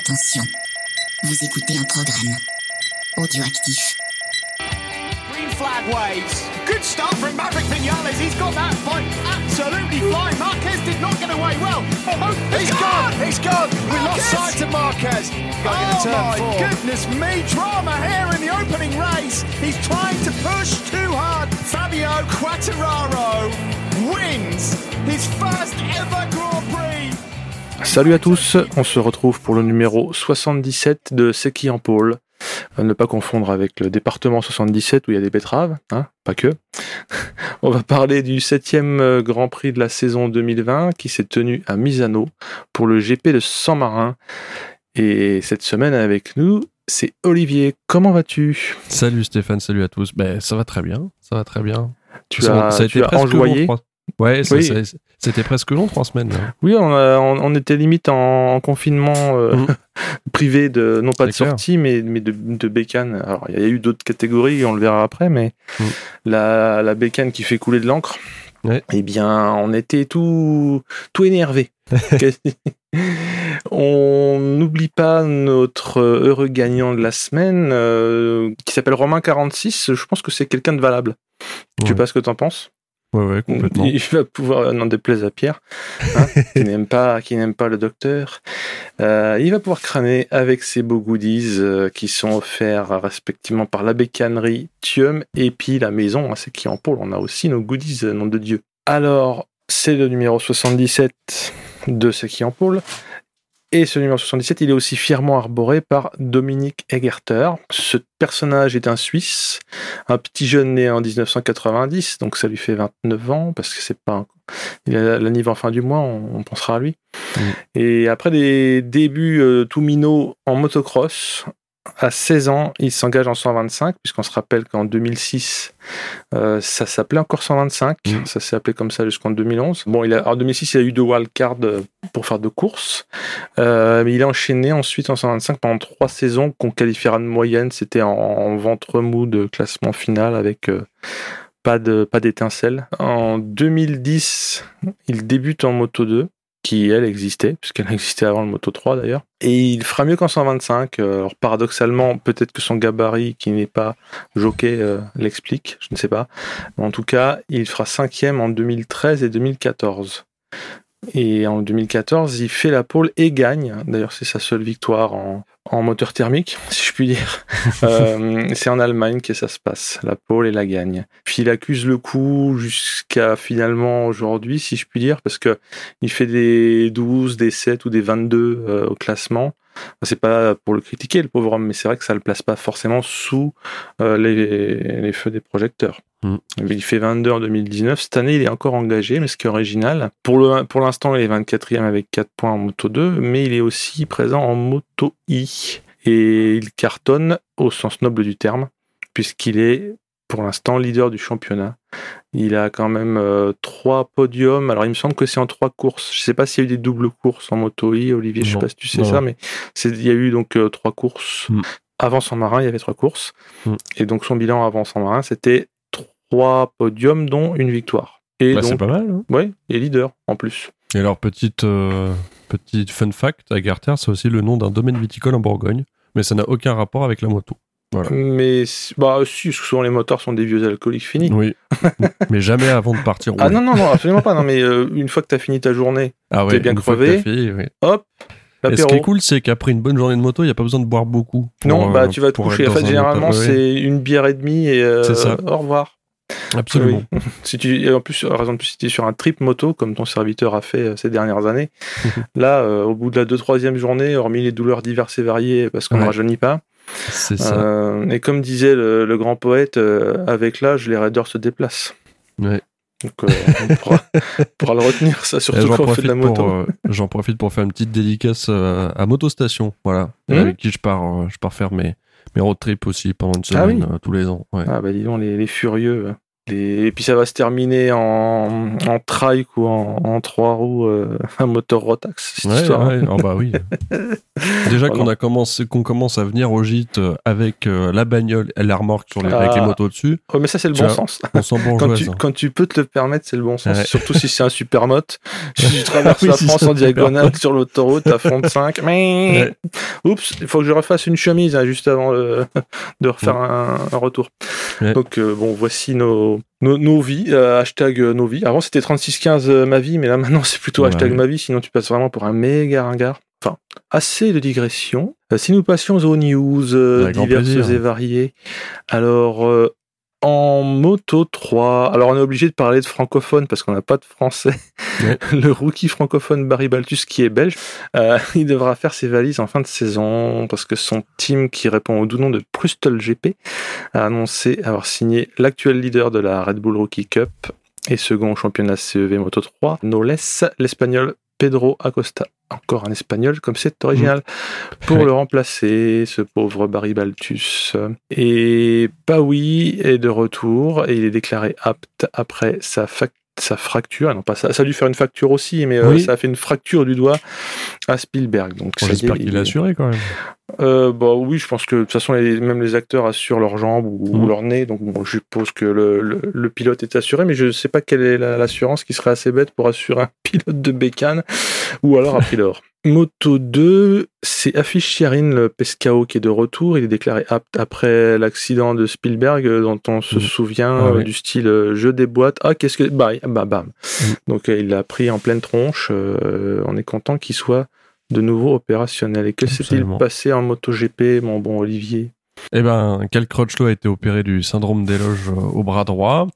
Attention, vous écoutez un programme audioactif. Green flag waves. Good start from Maverick Vinales. He's got that fight absolutely flying. Marquez did not get away well. Oh, He's gone. He's gone. We lost sight of Marquez. Going Oh turn my four. goodness me, drama here in the opening race. He's trying to push too hard. Fabio Quattararo wins his first ever Grand Prix. Salut à tous, on se retrouve pour le numéro 77 de C'est qui en pôle. À ne pas confondre avec le département 77 où il y a des betteraves, hein, pas que. On va parler du septième euh, Grand Prix de la saison 2020 qui s'est tenu à Misano pour le GP de San Marin. Et cette semaine avec nous, c'est Olivier. Comment vas-tu? Salut Stéphane, salut à tous. Ben, ça va très bien, ça va très bien. Tu Ça- as, ça a tu été as presque enjoyé? long, trois- Ouais, Oui. c'était presque long, trois semaines. là. Oui, on, a- on- on était limite en, en confinement euh, Mhm. privé de non pas de sortie, mais, mais de, de bécane. Alors il y a eu d'autres catégories, on le verra après, mais Mhm. la, la bécane qui fait couler de l'encre. Ouais. Eh bien, on était tout tout énervé. on n'oublie pas notre heureux gagnant de la semaine, euh, qui s'appelle Romain 46. Je pense que c'est quelqu'un de valable. Tu sais pas ce que t'en penses? Ouais, ouais, complètement. il va pouvoir, n'en déplaise à Pierre, hein, qui n'aime pas, qui n'aime pas le docteur. Euh, il va pouvoir crâner avec ses beaux goodies euh, qui sont offerts respectivement par la bécannerie Thium et puis la maison. hein, c'est qui en pôle. On a aussi nos goodies, euh, nom de Dieu. Alors, c'est le numéro 77 de ce qui en pôle. Et ce numéro 77, il est aussi fièrement arboré par Dominique Egerter. Ce personnage est un Suisse, un petit jeune né en 1990, donc ça lui fait 29 ans, parce que c'est pas un- il a l'anniv en fin du mois, on, on pensera à lui. Mm. Et après des débuts euh, tout minots en motocross, à 16 ans, il s'engage en 125, puisqu'on se rappelle qu'en 2006, euh, ça s'appelait encore 125, Mm. ça s'est appelé comme ça jusqu'en 2011. Bon, il a, en 2006, il a eu deux wildcards euh, pour faire deux courses, euh, mais il a enchaîné ensuite en 125 pendant trois saisons qu'on qualifiera de moyenne, c'était en, en ventre mou de classement final avec... euh, pas de pas d'étincelle. En 2010, il débute en Moto 2, qui elle existait, puisqu'elle existait avant le Moto 3 d'ailleurs. Et il fera mieux qu'en 125. Euh, Alors paradoxalement, peut-être que son gabarit, qui n'est pas jockey, euh, l'explique, je ne sais pas. Mais en tout cas, il fera cinquième en 2013 et 2014. Et en 2014, il fait la pole et gagne. D'ailleurs, c'est sa seule victoire en, en moteur thermique, si je puis dire. Euh, c'est en Allemagne que ça se passe, la pole et la gagne. Puis il accuse le coup jusqu'à finalement aujourd'hui, si je puis dire, parce que il fait des 12, des 7 ou des 22 euh, au classement. C'est pas pour le critiquer, le pauvre homme, mais c'est vrai que ça le place pas forcément sous euh, les, les feux des projecteurs. Mm. Il fait 22 en 2019. Cette année, il est encore engagé, mais ce qui est original. Pour le, pour l'instant, il est 24e avec 4 points en Moto 2, mais il est aussi présent en Moto I. Et il cartonne au sens noble du terme, puisqu'il est pour l'instant leader du championnat. Il a quand même euh, trois podiums. Alors, il me semble que c'est en trois courses. Je sais pas s'il y a eu des doubles courses en Moto I, Olivier. Je sais Non. pas si tu sais Non. ça, mais il y a eu donc euh, trois courses. Mm. Avant son marin, il y avait trois courses. Mm. Et donc, son bilan avant son marin, c'était trois podiums, dont une victoire. Et Bah, c'est donc, pas mal. hein. ouais, est leader en plus. Et alors, petite, euh, petite fun fact, Agarther, c'est aussi le nom d'un domaine viticole en Bourgogne, mais ça n'a aucun rapport avec la moto. Voilà. Mais c'est- bah si, souvent les moteurs sont des vieux alcooliques finis. Oui, mais jamais avant de partir. Ah non non non absolument pas. Non mais euh, une fois que t'as fini ta journée, Ah t'es bien crevé. oui. hop, Et ce qui est cool, c'est qu'après une bonne journée de moto, il n'y a pas besoin de boire beaucoup. pour, Non, euh, bah tu vas te coucher. En fait, généralement, c'est une bière et demie et euh, C'est au revoir. Absolument. Oui. si tu, en plus, raison de plus, si tu es sur un trip moto, comme ton serviteur a fait euh, ces dernières années, là, euh, au bout de la deux, troisième journée, hormis les douleurs diverses et variées, parce qu'on ne Ouais. rajeunit pas, ça. euh, et comme disait le, le grand poète, euh, avec l'âge, les raideurs se déplacent. Ouais. Donc, euh, on pourra, on pourra le retenir, ça, surtout J'en quand on fait de la moto. euh, j'en profite pour faire une petite dédicace euh, à Motostation, voilà, Mhm. avec qui je pars, euh, je pars faire mes, mes road trips aussi pendant une Ah semaine oui. euh, tous les ans. Ouais. Ah bah dis donc, les, les furieux. Et puis ça va se terminer en, en trike ou en, en trois roues, euh, un moteur Rotax. cette Ouais, histoire. ouais, oh bah oui. Déjà Oh qu'on a commencé, qu'on commence à venir au gîte euh, avec euh, la bagnole et la remorque sur les, Ah. avec les motos dessus, Ouais, mais ça, c'est le Tu bon vois, sens. on sent Quand tu, quand tu peux te le permettre, c'est le bon sens. Ouais. Surtout si c'est un supermote. Si tu traverses Oui, la si France en diagonale sur l'autoroute à fond de 5. Mais... Oups, il faut que je refasse une chemise hein, juste avant euh, de refaire un, un retour. Donc euh, bon, voici nos, nos, nos vies. euh, hashtag euh, nos vies. Avant c'était 3615 euh, ma vie, mais là maintenant c'est plutôt Ouais. hashtag ma vie, sinon tu passes vraiment pour un méga ringard. Enfin, assez de digression. Euh, si nous passions aux news diverses et variées. Alors, en Moto 3, alors on est obligé de parler de francophone parce qu'on n'a pas de français. Ouais. Le rookie francophone Barry Baltus, qui est belge, euh, il devra faire ses valises en fin de saison parce que son team, qui répond au doux nom de Prustel GP, a annoncé avoir signé l'actuel leader de la Red Bull Rookie Cup et second au championnat CEV Moto 3, no less l'espagnol Pedro Acosta. Encore un espagnol comme c'est original. Pour Ouais. le remplacer, ce pauvre Barry Baltus. Et Pawi est de retour et il est déclaré apte après sa fac- sa fracture, Ah non pas ça, ça a dû faire une fracture aussi, mais euh, ça a fait une fracture du doigt à Spielberg. Donc Bon, J'espère qu'il a assuré quand même. euh, bah oui, je pense que de toute façon, les- même les acteurs assurent leurs jambes ou, Mhm. leur nez, donc bon, je suppose que le, le- le pilote est assuré, mais je ne sais pas quelle est la- l'assurance qui serait assez bête pour assurer un pilote de bécane, ou alors pris l'or. Moto 2, c'est Affiche Chiarin, le Pescao, qui est de retour. Il est déclaré apte après l'accident de Spielberg, euh, dont on se Mhm. souvient, Ah euh, ouais. du style euh, je déboîte. Ah, qu'est-ce que. Bah, bah bam. Mhm. Donc il l'a pris en pleine tronche. euh, on est content qu'il soit de nouveau opérationnel. Et que s'est-il passé en MotoGP, mon bon Olivier? Eh ben, Cal Crutchlow a été opéré du syndrome des loges au bras droit.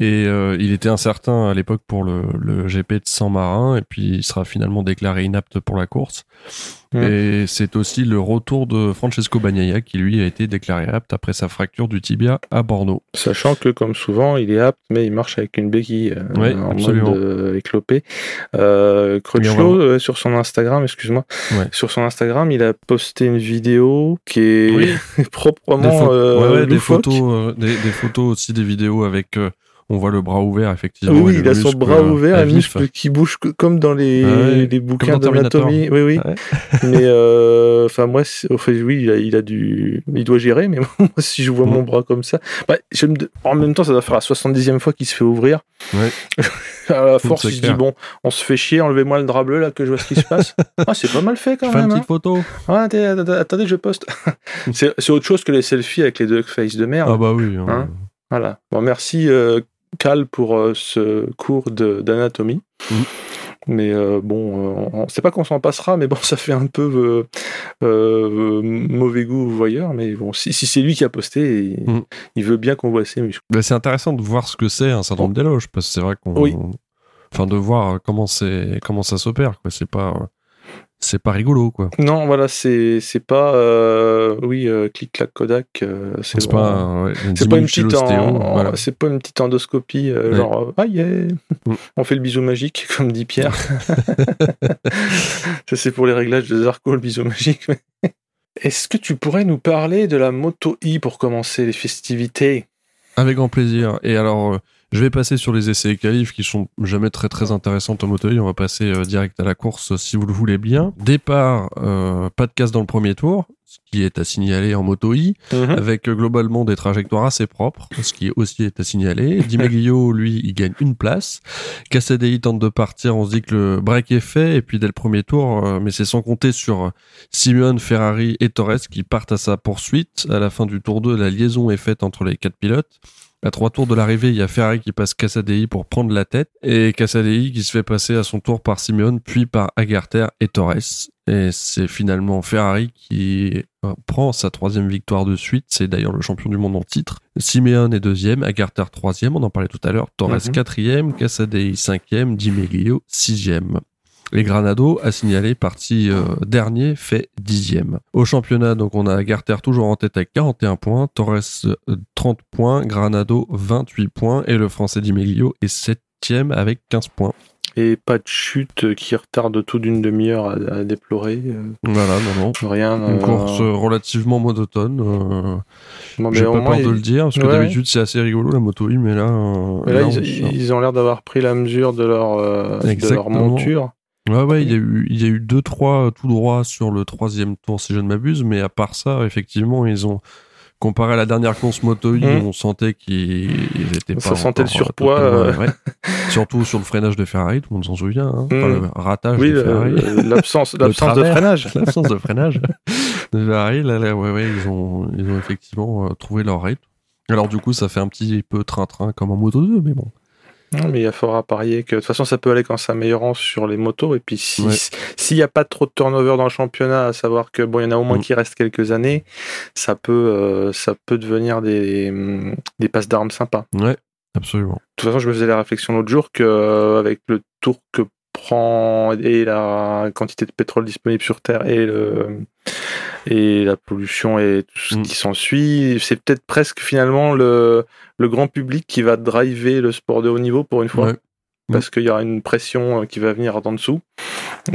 Et euh, il était incertain à l'époque pour le, le GP de San Marin. Et puis il sera finalement déclaré inapte pour la course. Mm. Et c'est aussi le retour de Francesco Bagnaia qui lui a été déclaré apte après sa fracture du tibia à Bordeaux. Sachant que, comme souvent, il est apte, mais il marche avec une béquille euh, Ouais, en absolument. mode euh, éclopé. Euh, Crutchlow, euh, sur son Instagram, excuse-moi, Ouais. sur son Instagram, il a posté une vidéo qui est Oui. proprement Des, ouais, photos, des, des photos aussi, des vidéos avec. On voit le bras ouvert, effectivement. oui, il a son bras euh, ouvert, un muscle qui bouge comme dans les, Ah ouais, les bouquins d'anatomie. Oui, oui. Ouais. mais euh, enfin moi, c'est- enfin, oui, il a, il a dû, il doit gérer. Mais moi, si je vois Mm. mon bras comme ça, bah, je me de- en même temps, ça doit faire la 70e fois qu'il se fait ouvrir. À la force, il se dit bon, on se fait chier, enlevez-moi le drap bleu là que je vois ce qui se passe. ah, c'est pas mal fait quand Fais une même. petite photo. hein. Ah, attendez, je poste. c'est c'est autre chose que les selfies avec les deux face de merde. Ah bah oui. hein. Hein Voilà. Bon, merci euh, Cal pour euh, ce cours d'anatomie. Mhm. Mais euh, bon, euh, on ne sait pas qu'on s'en passera, mais bon, ça fait un peu euh, euh, mauvais goût voyeur. Mais bon, si, si c'est lui qui a posté, il, il veut bien qu'on voit ses muscles. Bah, c'est intéressant de voir ce que c'est un syndrome des loges parce que c'est vrai qu'on Oui. enfin de voir comment comment ça s'opère c'est pas c'est pas rigolo quoi Non, voilà, c'est c'est pas, euh, oui, euh, clic clac Kodak. euh, c'est pas ouais, C'est pas une petite, en- voilà. c'est pas une petite endoscopie, Ouais. genre, ah yeah, Mm. on fait le bisou magique, comme dit Pierre. Ça, c'est pour les réglages de Zarco, le bisou magique. Est-ce que tu pourrais nous parler de la Moto I pour commencer les festivités? Avec grand plaisir et alors je vais passer sur les essais et qualifs qui sont jamais très très intéressantes en moto on va passer euh, direct à la course si vous le voulez bien départ euh, pas de casse dans le premier tour ce qui est à signaler en moto I avec euh, globalement des trajectoires assez propres, ce qui aussi est à signaler. Di Meglio, lui, il gagne une place. Cassadei tente de partir, on se dit que le break est fait, et puis dès le premier tour, euh, mais c'est sans compter sur Simeone, Ferrari et Torres qui partent à sa poursuite. À la fin du tour 2, la liaison est faite entre les quatre pilotes. À trois tours de l'arrivée, il y a Ferrari qui passe Cassadei pour prendre la tête et Cassadei qui se fait passer à son tour par Simeone puis par Agarter et Torres. Et c'est finalement Ferrari qui euh, prend sa troisième victoire de suite. C'est d'ailleurs le champion du monde en titre. Simeone est deuxième, Agarter troisième, on en parlait tout à l'heure. Torres Mhm. quatrième, Cassadei cinquième, Di Meglio sixième. Les Granado, à signaler, parti euh, dernier, fait dixième. Au championnat, donc on a Agarter toujours en tête avec 41 points, Torres euh, 30 points, Granado 28 points et le français Di Meglio est septième avec 15 points. Et pas de chute qui retarde tout d'une demi-heure à, à déplorer. euh, Voilà, non, non. rien. Une euh, course euh, relativement monotone. euh, J'ai pas peur de le dire, parce que Ouais. d'habitude c'est assez rigolo la moto, mais là. euh, mais là, là, ils, on ils ont l'air d'avoir pris la mesure de leur, euh, de leur monture. Ouais, ouais, il y a eu, il y a eu deux, trois tout droit sur le troisième tour, si je ne m'abuse, mais à part ça, effectivement, ils ont, comparé à la dernière course moto Mhm. on sentait qu'ils étaient pas. Ça sentait le euh, surpoids, ouais. Surtout sur le freinage de Ferrari, tout le monde s'en souvient, hein. Enfin, Mhm. le ratage Oui, de Ferrari. l'absence de freinage. L'absence de freinage de Ferrari, là, là, ouais, ouais, ils ont, ils ont effectivement euh, trouvé leur rythme. Alors, du coup, ça fait un petit peu train-train comme en moto 2, mais bon. Non, mais il faudra parier que de toute façon ça peut aller qu'en s'améliorant sur les motos et puis si Ouais. s'il n'y a pas trop de turnover dans le championnat, à savoir que bon il y en a au moins Mm. qui restent quelques années, ça peut euh, ça peut devenir des des passes d'armes sympas. Ouais, absolument. De toute façon, je me faisais la réflexion l'autre jour que euh, avec le tour que prend et la quantité de pétrole disponible sur Terre et le et la pollution et tout ce Mm. qui s'ensuit, c'est peut-être presque finalement le le grand public qui va driver le sport de haut niveau pour une fois Ouais. parce qu'il y aura une pression euh, qui va venir d'en dessous.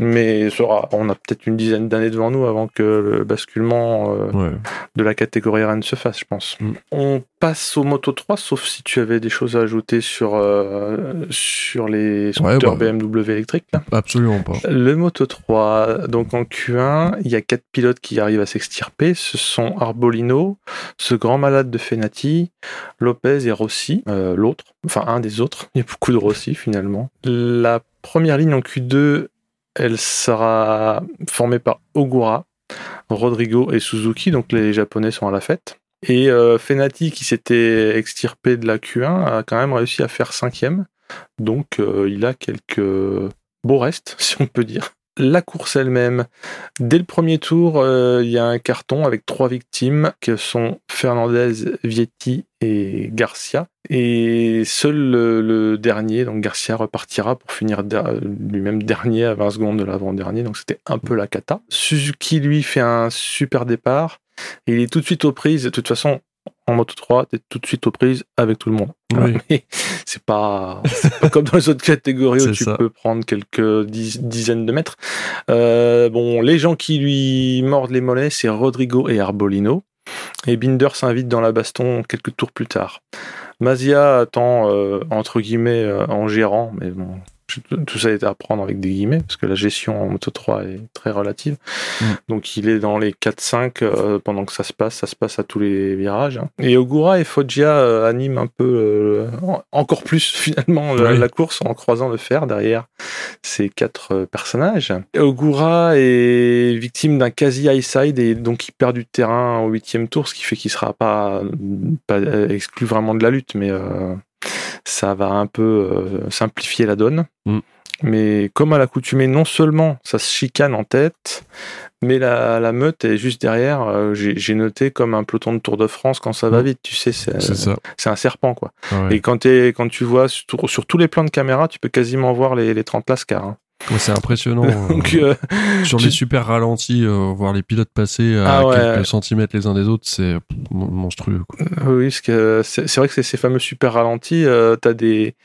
Mais on a peut-être une dizaine d'années devant nous avant que le basculement euh, Ouais. de la catégorie RN se fasse, je pense. Mm. On passe au Moto 3, sauf si tu avais des choses à ajouter sur, euh, sur les Ouais, scooters bah. BMW électriques. là. Absolument pas. Le Moto 3, donc en Q1, il y a quatre pilotes qui arrivent à s'extirper. Ce sont Arbolino, ce grand malade de Fenati, Lopez et Rossi, euh, l'autre, enfin un des autres. Il y a beaucoup de Rossi finalement. La première ligne en Q2, elle sera formée par Ogura, Rodrigo et Suzuki, donc les Japonais sont à la fête. Et euh, Fenati, qui s'était extirpé de la Q1, a quand même réussi à faire cinquième. Donc euh, il a quelques beaux restes, si on peut dire. La course elle-même, dès le premier tour, euh, il y a un carton avec trois victimes que sont Fernandez, Vietti et Garcia. Et seul le, dernier, donc Garcia, repartira pour finir lui-même dernier à 20 secondes de l'avant-dernier. Donc c'était un peu la cata. Suzuki, lui, fait un super départ. Il est tout de suite aux prises. De toute façon, en Moto 3, t'es tout de suite aux prises avec tout le monde. Oui. Mais c'est pas, comme dans les autres catégories où tu ça. peux prendre quelques dizaines de mètres. Euh, bon, les gens qui lui mordent les mollets, c'est Rodrigo et Arbolino. Et Binder s'invite dans la baston quelques tours plus tard. Mazia attend, euh, entre guillemets, euh, en gérant, mais bon, tout ça est à prendre avec des guillemets, parce que la gestion en Moto 3 est très relative. Mm. Donc il est dans les 4-5 euh, pendant que ça se passe, ça se passe à tous les virages. hein. Et Ogura et Foggia euh, animent un peu, euh, en- encore plus finalement, la, Oui. la course en croisant le fer derrière ces quatre personnages. Et Ogura est victime d'un quasi high side et donc il perd du terrain au huitième tour, ce qui fait qu'il sera pas, pas exclu vraiment de la lutte, mais ça va un peu euh, simplifier la donne. Mm. Mais comme à l'accoutumée, non seulement ça se chicane en tête, mais la, la meute est juste derrière. Euh, J'ai noté comme un peloton de Tour de France quand ça va Mm. vite, tu sais, c'est un serpent quoi. Ah ouais. Et quand, tu vois sur, sur tous les plans de caméra, tu peux quasiment voir les, les 30 lascars. hein. C'est impressionnant. euh, Donc, euh, sur tu- les super ralentis, euh, voir les pilotes passer à Ah ouais. quelques centimètres les uns des autres, c'est monstrueux. quoi. Oui, parce que c'est vrai que c'est ces fameux super ralentis, euh, t'as des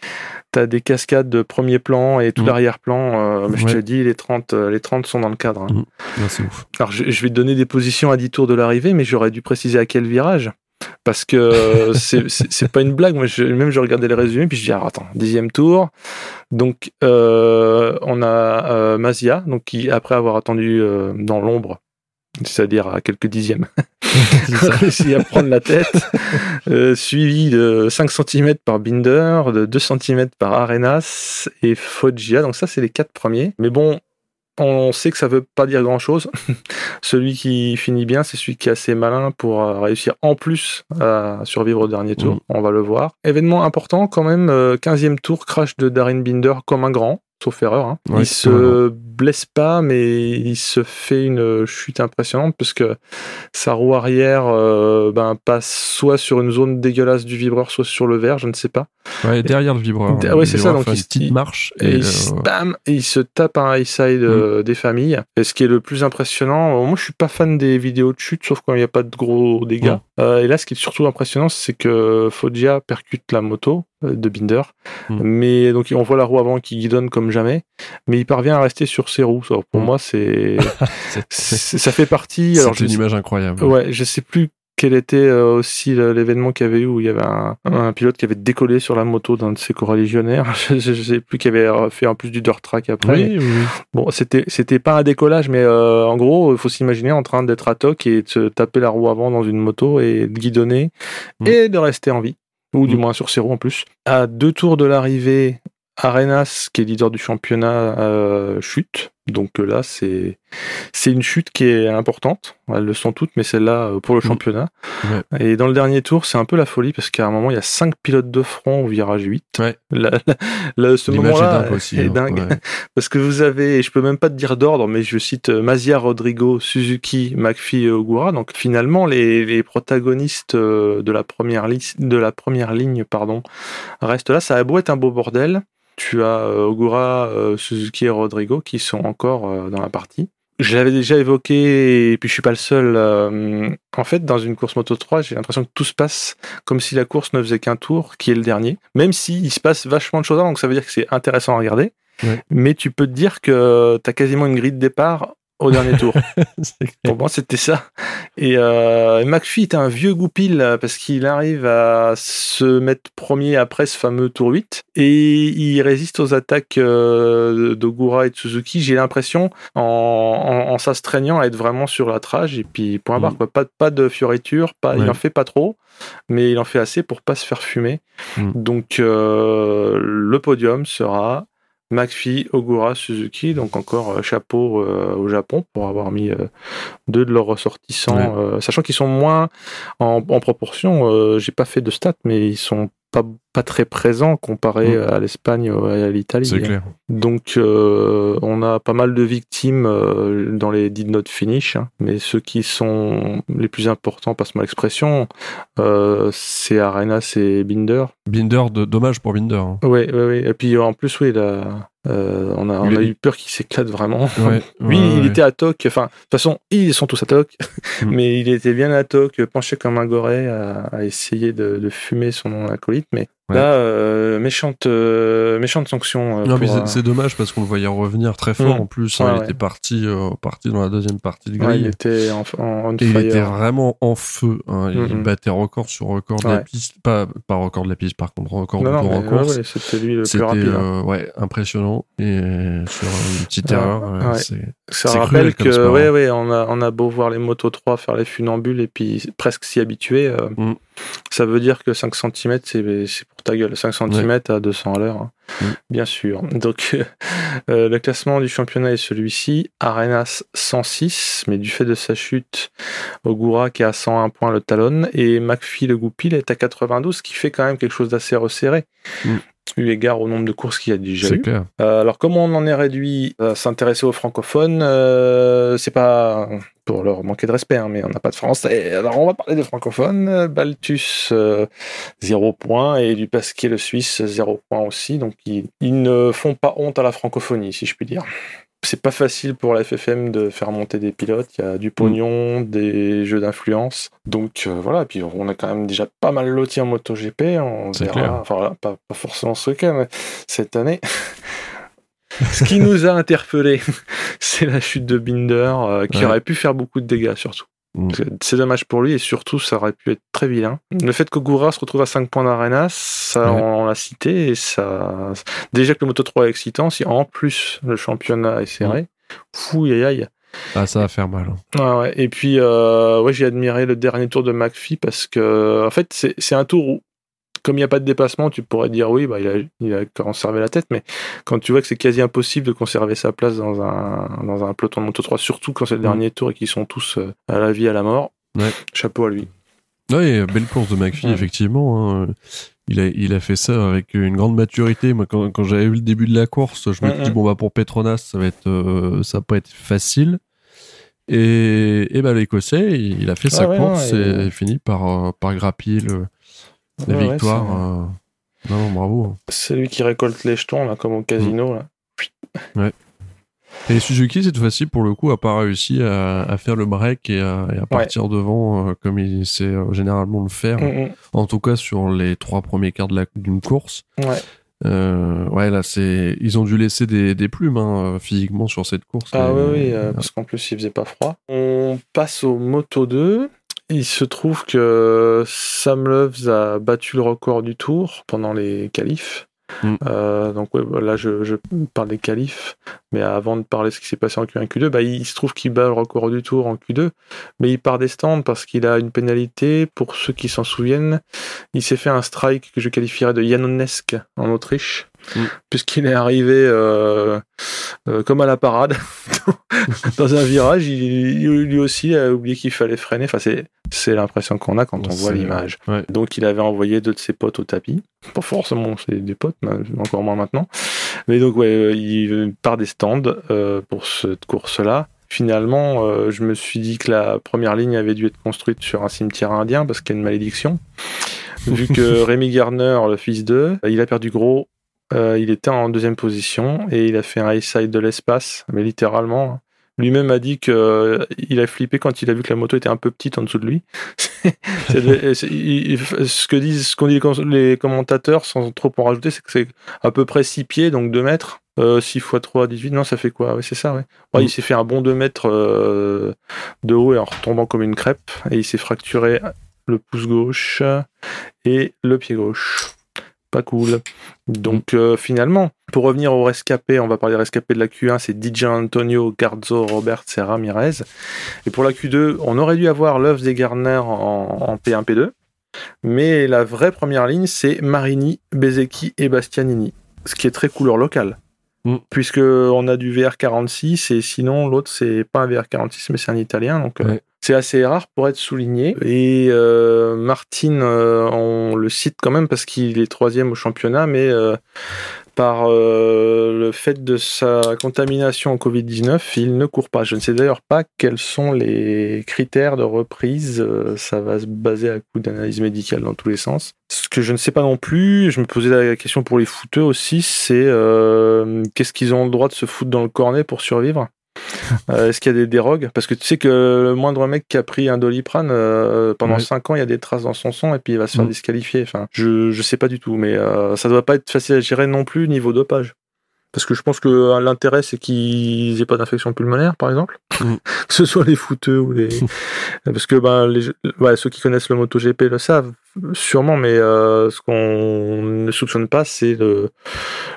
t'as des cascades de premier plan et tout Mm. l'arrière-plan. mais je Ouais. te dis, les 30, euh, les 30 sont dans le cadre. hein. Mm. Ouais, ouf. Alors, je, je vais te donner des positions à 10 tours de l'arrivée, mais j'aurais dû préciser à quel virage. Parce que euh, c'est- pas une blague. Moi, je- même je regardais les résumés, puis je dis, ah, attends, dixième tour. Donc, euh, on a euh, Mazia, donc qui, après avoir attendu euh, dans l'ombre, c'est-à-dire à quelques dixièmes, a réussi à prendre la tête, suivi de 5 cm par Binder, de 2 cm par Arenas et Foggia. Donc ça, c'est les quatre premiers. Mais bon, on sait que ça veut pas dire grand-chose. celui qui finit bien, c'est celui qui est assez malin pour euh, réussir en plus à survivre au dernier tour. Mm. On va le voir. Événement important quand même, euh, 15e tour, crash de Darin Binder comme un grand. Sauf erreur. hein. Ouais, il se blesse pas, mais il se fait une chute impressionnante parce que sa roue arrière euh, ben, passe soit sur une zone dégueulasse du vibreur, soit sur le verre, je ne sais pas. Ouais, derrière le vibreur. Le ouais, c'est ça, donc il petite marche. Et, Et, il, se- euh, bam, et il se tape un high side euh, des familles. Et ce qui est le plus impressionnant, euh, moi je suis pas fan des vidéos de chute, sauf quand il n'y a pas de gros dégâts. Euh, et là, ce qui est surtout impressionnant, c'est que Foggia percute la moto euh, de Binder, Mm. mais donc on voit la roue avant qui guidonne comme jamais, mais il parvient à rester sur ses roues. Alors, pour Mm. moi, c'est ça fait partie. C'est une sais- image incroyable. Ouais, je sais plus quel était euh, aussi l'événement qu'il y avait eu où il y avait un, un pilote qui avait décollé sur la moto d'un de ses co-religionnaires. Je, je- je sais plus qui avait euh, fait en plus du dirt track après. Oui, oui. Bon, c'était c'était pas un décollage, mais euh, en gros, il faut s'imaginer en train d'être à toc et de se taper la roue avant dans une moto et de guidonner Mm. et de rester en vie, ou du Mm. moins sur ses roues en plus. À deux tours de l'arrivée, Arenas, qui est leader du championnat, euh, chute. Donc euh, là, c'est c'est une chute qui est importante. Elles le sont toutes, mais celle-là euh, pour le Mm. championnat. Ouais. Et dans le dernier tour, c'est un peu la folie parce qu'à un moment, il y a cinq pilotes de front au virage 8. Ouais. Là, là- là, ce L'image est moment-là dingue aussi. est hein. dingue. Ouais. Parce que vous avez, et je peux même pas te dire d'ordre, mais je cite euh, Mazia, Rodrigo, Suzuki, McPhee et Ogura. Donc finalement, les, les protagonistes de la première liste, de la première ligne, pardon, restent là. Ça a beau être un beau bordel. Tu as euh, Ogura, euh, Suzuki et Rodrigo qui sont encore euh, dans la partie. Je l'avais déjà évoqué, et puis je suis pas le seul. en fait, dans une course Moto 3, j'ai l'impression que tout se passe comme si la course ne faisait qu'un tour, qui est le dernier. Même s'il se passe vachement de choses avant, donc ça veut dire que c'est intéressant à regarder. Ouais. Mais tu peux te dire que tu as quasiment une grille de départ au dernier tour. Pour moi, c'était ça. Et euh, McPhee est un vieux goupil parce qu'il arrive à se mettre premier après ce fameux tour 8 et il résiste aux attaques euh, d'Ogura et de Suzuki. J'ai l'impression en, en, en s'astreignant à être vraiment sur la trage et puis point barre. Mm. quoi. Pas, pas de fioriture, pas, il en fait pas trop, mais il en fait assez pour pas se faire fumer. Mm. Donc euh, le podium sera McPhee, Ogura, Suzuki, donc encore euh, chapeau euh, au Japon pour avoir mis euh, deux de leurs ressortissants, Ouais. sachant qu'ils sont moins en, en proportion. J'ai pas fait de stats, mais ils sont pas, pas très présents comparé Mm. à l'Espagne et à l'Italie. C'est clair. Donc euh, on a pas mal de victimes euh, dans les did not finish, hein. mais ceux qui sont les plus importants, passe-moi l'expression, euh, c'est Arenas et Binder. Binder, de, dommage pour Binder. hein. Oui, oui, oui. Et puis en plus, oui, euh, on a, on eu peur qu'il s'éclate vraiment. Ouais, Lui, ouais, il ouais. était à toc. Enfin, de toute façon, ils sont tous à toc, Mm. mais il était bien à toc, penché comme un goret, à, à essayer de, de fumer son acolyte. Mais Ouais. là, euh, méchante, euh, méchante sanction. euh, Non, mais c'est- euh, c'est dommage parce qu'on le voyait revenir très fort Mm. en plus. hein, Ouais, il ouais. était parti, euh, parti dans la deuxième partie de ouais, grille. il était en, en on Et il était vraiment en feu. hein. Il battait record sur record de la piste. Pas, pas record de la piste, par contre, record non, de non, ouais, c'était lui le plus rapide. hein. euh, ouais, impressionnant. Et sur une petite Ouais, erreur, ouais. c'est Ça rappelle cruel comme que, sport, ouais, hein. ouais, on a, on a beau voir les motos 3 faire les funambules et puis presque s'y habituer, euh, Mm. Ça veut dire que 5 cm, c'est pour ta gueule. 5 cm à 200 à l'heure, hein. Mm. bien sûr. Donc, euh, le classement du championnat est celui-ci. Arenas 106, mais du fait de sa chute, Ogura qui est à 101 points le talonne et McPhee le goupil est à 92, ce qui fait quand même quelque chose d'assez resserré. Mm. Eu égard au nombre de courses qu'il y a déjà eu. clair. Euh, alors, comme on en est réduit à s'intéresser aux francophones, euh, c'est pas pour leur manquer de respect, hein, mais on n'a pas de français. Alors, on va parler de francophones. Euh, Baltus, euh, 0 point, et du Pasquier, le Suisse, 0 point aussi. Donc, ils, ils ne font pas honte à la francophonie, si je puis dire. C'est pas facile pour la FFM de faire monter des pilotes. Il y a du pognon, des jeux d'influence. Donc euh, voilà, et puis on a quand même déjà pas mal loti en MotoGP. On verra. clair. Enfin voilà, pas, pas forcément ce week-end, mais cette année. Ce qui nous a interpellé, c'est la chute de Binder, euh, qui Ouais. aurait pu faire beaucoup de dégâts, surtout. Mm. C'est dommage pour lui, et surtout, ça aurait pu être très vilain. Le fait qu'Ogura se retrouve à 5 points d'Arenas, ça, Ouais. on l'a cité, et ça. Déjà que le Moto 3 est excitant, si en plus le championnat est serré, fou, aïe aïe. Ah, ça va faire mal. hein. Ouais. Et puis, euh, ouais, j'ai admiré le dernier tour de McPhee parce que, en fait, c'est c'est un tour où, comme il n'y a pas de dépassement, tu pourrais dire oui, bah, il, a, il a conservé la tête, mais quand tu vois que c'est quasi impossible de conserver sa place dans un, dans un peloton de Moto 3, surtout quand c'est le Mm. dernier tour et qu'ils sont tous euh, à la vie, à la mort, Ouais. chapeau à lui. Ouais, belle course de McPhee, Ouais. effectivement. hein. Il a, il a fait ça avec une grande maturité. Moi, quand, quand j'avais vu le début de la course, je me Mhm. dis bon bah pour Petronas, ça va être, euh, ça va pas être facile. Et, et bah l'Écossais, il, a fait sa Ah ouais, course non, et et- finit par, euh, par grappiller le, la Ouais, victoire. euh. Non, non, bravo. C'est lui qui récolte les jetons, là, comme au casino, là. Ouais. Et Suzuki, cette fois-ci, pour le coup, a pas réussi à, à faire le break et à, et à partir devant euh, comme il sait euh, généralement le faire. Mm, mm. En tout cas, sur les trois premiers quarts d'une course. Ouais. Euh, ouais, là, c'est, ils ont dû laisser des, des plumes hein, physiquement sur cette course. Ah Et- oui, oui, euh, parce qu'en plus il faisait pas froid. On passe au Moto 2. Il se trouve que Sam Loves a battu le record du tour pendant les qualifs. Mm. Euh, donc ouais, là je, je parle des qualifs, mais avant de parler de ce qui s'est passé en Q1 Q2, bah, il se trouve qu'il bat le record du tour en Q2, mais il part des stands parce qu'il a une pénalité. Pour ceux qui s'en souviennent, il s'est fait un strike que je qualifierais de Janonesque en Autriche, Mm. puisqu'il est arrivé euh, euh, comme à la parade dans un virage. Il, il- lui aussi a oublié qu'il fallait freiner. Enfin, c'est c'est l'impression qu'on a quand on voit l'image. Ouais. Donc il avait envoyé deux de ses potes au tapis. Pas forcément c'est des potes, mais encore moins maintenant. Mais donc ouais, euh, il part des stands euh, pour cette course-là. Finalement, euh, je me suis dit que la première ligne avait dû être construite sur un cimetière indien parce qu'il y a une malédiction. Vu que Rémi Garner, le fils d'eux, il a perdu gros. euh, il était en deuxième position et il a fait un high side de l'espace, mais littéralement. Lui-même a dit que euh, il a flippé quand il a vu que la moto était un peu petite en dessous de lui. C'est- c'est- il- il- ce que disent, ce qu'ont dit les com- les commentateurs, sans trop en rajouter, c'est que c'est à peu près 6 pieds, donc 2 mètres. Euh, 6 x 3, 18, non, ça fait quoi? Ouais, c'est ça, ouais. Ouais, Mm. Il s'est fait un bon 2 mètres euh, de haut et en retombant comme une crêpe, et il s'est fracturé le pouce gauche et le pied gauche. Pas cool. Donc euh, finalement, pour revenir au rescapé, on va parler des rescapés de la Q1, c'est DJ Antonio, Garzo, Robert et Ramirez. Et pour la Q2, on aurait dû avoir Loves et Garner en, en P1, P2. Mais la vraie première ligne, c'est Marini, Bezecchi et Bastianini. Ce qui est très couleur locale. Mm. Puisque on a du VR46 et sinon l'autre c'est pas un VR46 mais c'est un italien donc euh. C'est assez rare pour être souligné et euh, Martin euh, on le cite quand même parce qu'il est troisième au championnat mais euh, par euh, le fait de sa contamination au Covid-19, il ne court pas. Je ne sais d'ailleurs pas quels sont les critères de reprise. Ça va se baser à coup d'analyse médicale dans tous les sens. Ce que je ne sais pas non plus, je me posais la question pour les footeux aussi, c'est qu'est-ce qu'ils ont le droit de se foutre dans le cornet pour survivre? Euh, Est-ce qu'il y a des dérogues? Parce que tu sais que le moindre mec qui a pris un doliprane euh, pendant Ouais. 5 ans, il y a des traces dans son sang et puis il va se faire Mm. disqualifier. Enfin, je je sais pas du tout, mais euh, ça doit pas être facile à gérer non plus niveau dopage. Parce que je pense que euh, l'intérêt c'est qu'ils aient pas d'infection pulmonaire, par exemple, Mm. que ce soit les footeux ou les, parce que ben les, ouais, ceux qui connaissent le MotoGP le savent sûrement, mais euh, ce qu'on ne soupçonne pas, c'est le,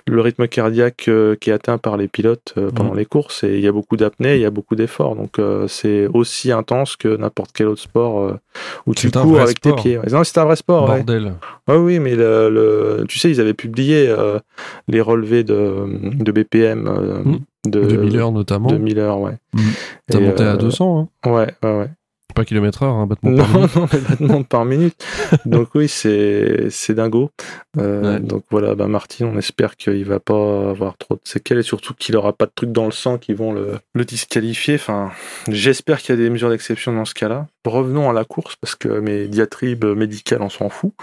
le rythme cardiaque euh, qui est atteint par les pilotes euh, pendant Mm. les courses. Et il y a beaucoup d'apnée, il y a beaucoup d'efforts. Donc euh, c'est aussi intense que n'importe quel autre sport euh, où tu cours avec sport. tes pieds. Ouais. Non, c'est un vrai sport. Bordel. Oui, mais le, le- tu sais, ils avaient publié euh, les relevés de, de BPM euh, Mm. de, de Miller notamment. de Miller, ouais. Mm. T'as Et, monté euh, à 200, hein. Ouais, ouais, ouais. pas kilomètre heure, hein, battement Non, par minute. non, mais battements par minute. Donc oui, c'est c'est dingo. Euh, Ouais. Donc voilà, bah Martin, on espère qu'il va pas avoir trop de séquelles et surtout qu'il aura pas de trucs dans le sang qui vont le, le disqualifier. Enfin, j'espère qu'il y a des mesures d'exception dans ce cas-là. Revenons à la course parce que mes diatribes médicales, on s'en fout.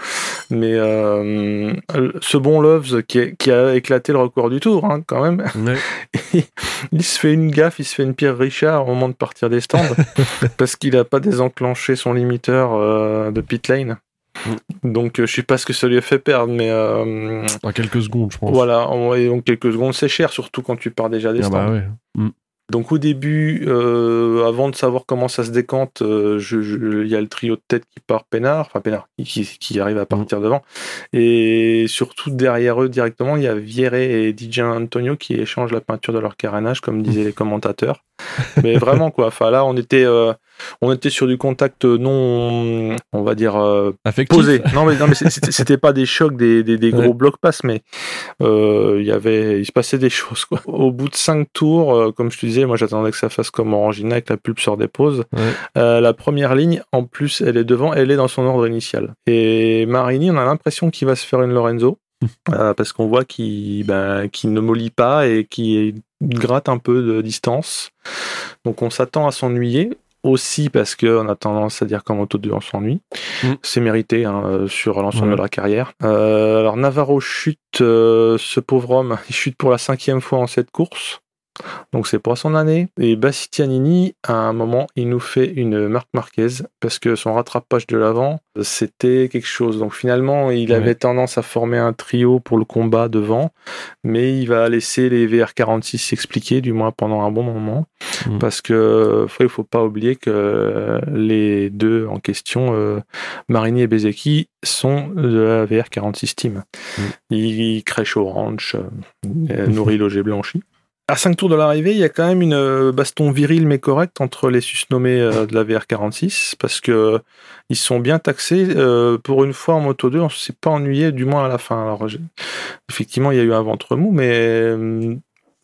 Mais euh, ce bon Loves qui, a- qui a éclaté le record du tour, hein, quand même. Ouais. il se fait une gaffe, il se fait une Pierre Richard au moment de partir des stands parce qu'il a pas désenclenché son limiteur euh, de pit lane. Donc euh, je sais pas ce que ça lui a fait perdre, mais euh, En quelques secondes, je pense. voilà, en- et donc quelques secondes c'est cher, surtout quand tu pars déjà des Ah stands. bah ouais. Donc au début, euh, avant de savoir comment ça se décante, euh, je- je- il y a le trio de tête qui part peinard, enfin peinard, qui, qui arrive à partir devant. Et surtout derrière eux directement, il y a Vieré et DJ Antonio qui échangent la peinture de leur carénage, comme disaient les commentateurs. Mais vraiment quoi, enfin là on était, euh, on était sur du contact non, on va dire euh, posé. Non mais, non, mais c'était pas des chocs, des, des, des gros Ouais. blocs pass, mais euh, il y avait, il se passait des choses quoi. Au bout de cinq tours, euh, comme je te disais, moi j'attendais que ça fasse comme Orangina, que la pulpe se redépose. Ouais. La première ligne, en plus, elle est devant, elle est dans son ordre initial. Et Marini, on a l'impression qu'il va se faire une Lorenzo. euh, parce qu'on voit qu'il ben, qu'il ne mollit pas et qu'il gratte un peu de distance. Donc on s'attend à s'ennuyer aussi parce qu'on a tendance à dire qu'en moto 2 on s'ennuie. C'est mérité hein, euh, sur l'ensemble de la carrière. Euh, alors Navarro chute, euh, ce pauvre homme, il chute pour la cinquième fois en cette course. Donc c'est pour son année. Et Bastianini, à un moment, il nous fait une marque Marquez parce que son rattrapage de l'avant, c'était quelque chose. Donc finalement, il avait tendance à former un trio pour le combat devant, mais il va laisser les VR46 s'expliquer, du moins pendant un bon moment, mm. parce que il faut pas oublier que les deux en question, euh, Marini et Bezeki, sont de la VR46 team. Mm. Ils crèchent au ranch, euh, nourrit logé blanchi à 5 tours de l'arrivée, il y a quand même une euh, baston viril mais correcte entre les susnommés euh, de la VR46 parce que ils sont bien taxés. Euh, pour une fois en moto 2, on s'est pas ennuyé, du moins à la fin. Alors, effectivement, il y a eu un ventre mou, mais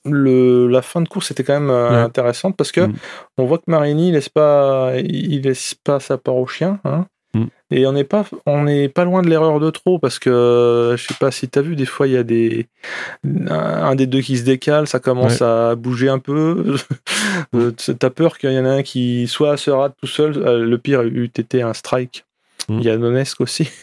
le, la fin de course était quand même intéressante parce que mm. on voit que Marini il laisse pas, il laisse pas sa part au chien. Hein. Mm. Et on n'est pas, on n'est pas loin de l'erreur de trop parce que je sais pas si tu as vu des fois il y a des un des deux qui se décale, ça commence à bouger un peu. Euh, t'as peur qu'il y en a un qui soit se rate tout seul. Euh, le pire eût été un strike. Mm. Nonesque aussi.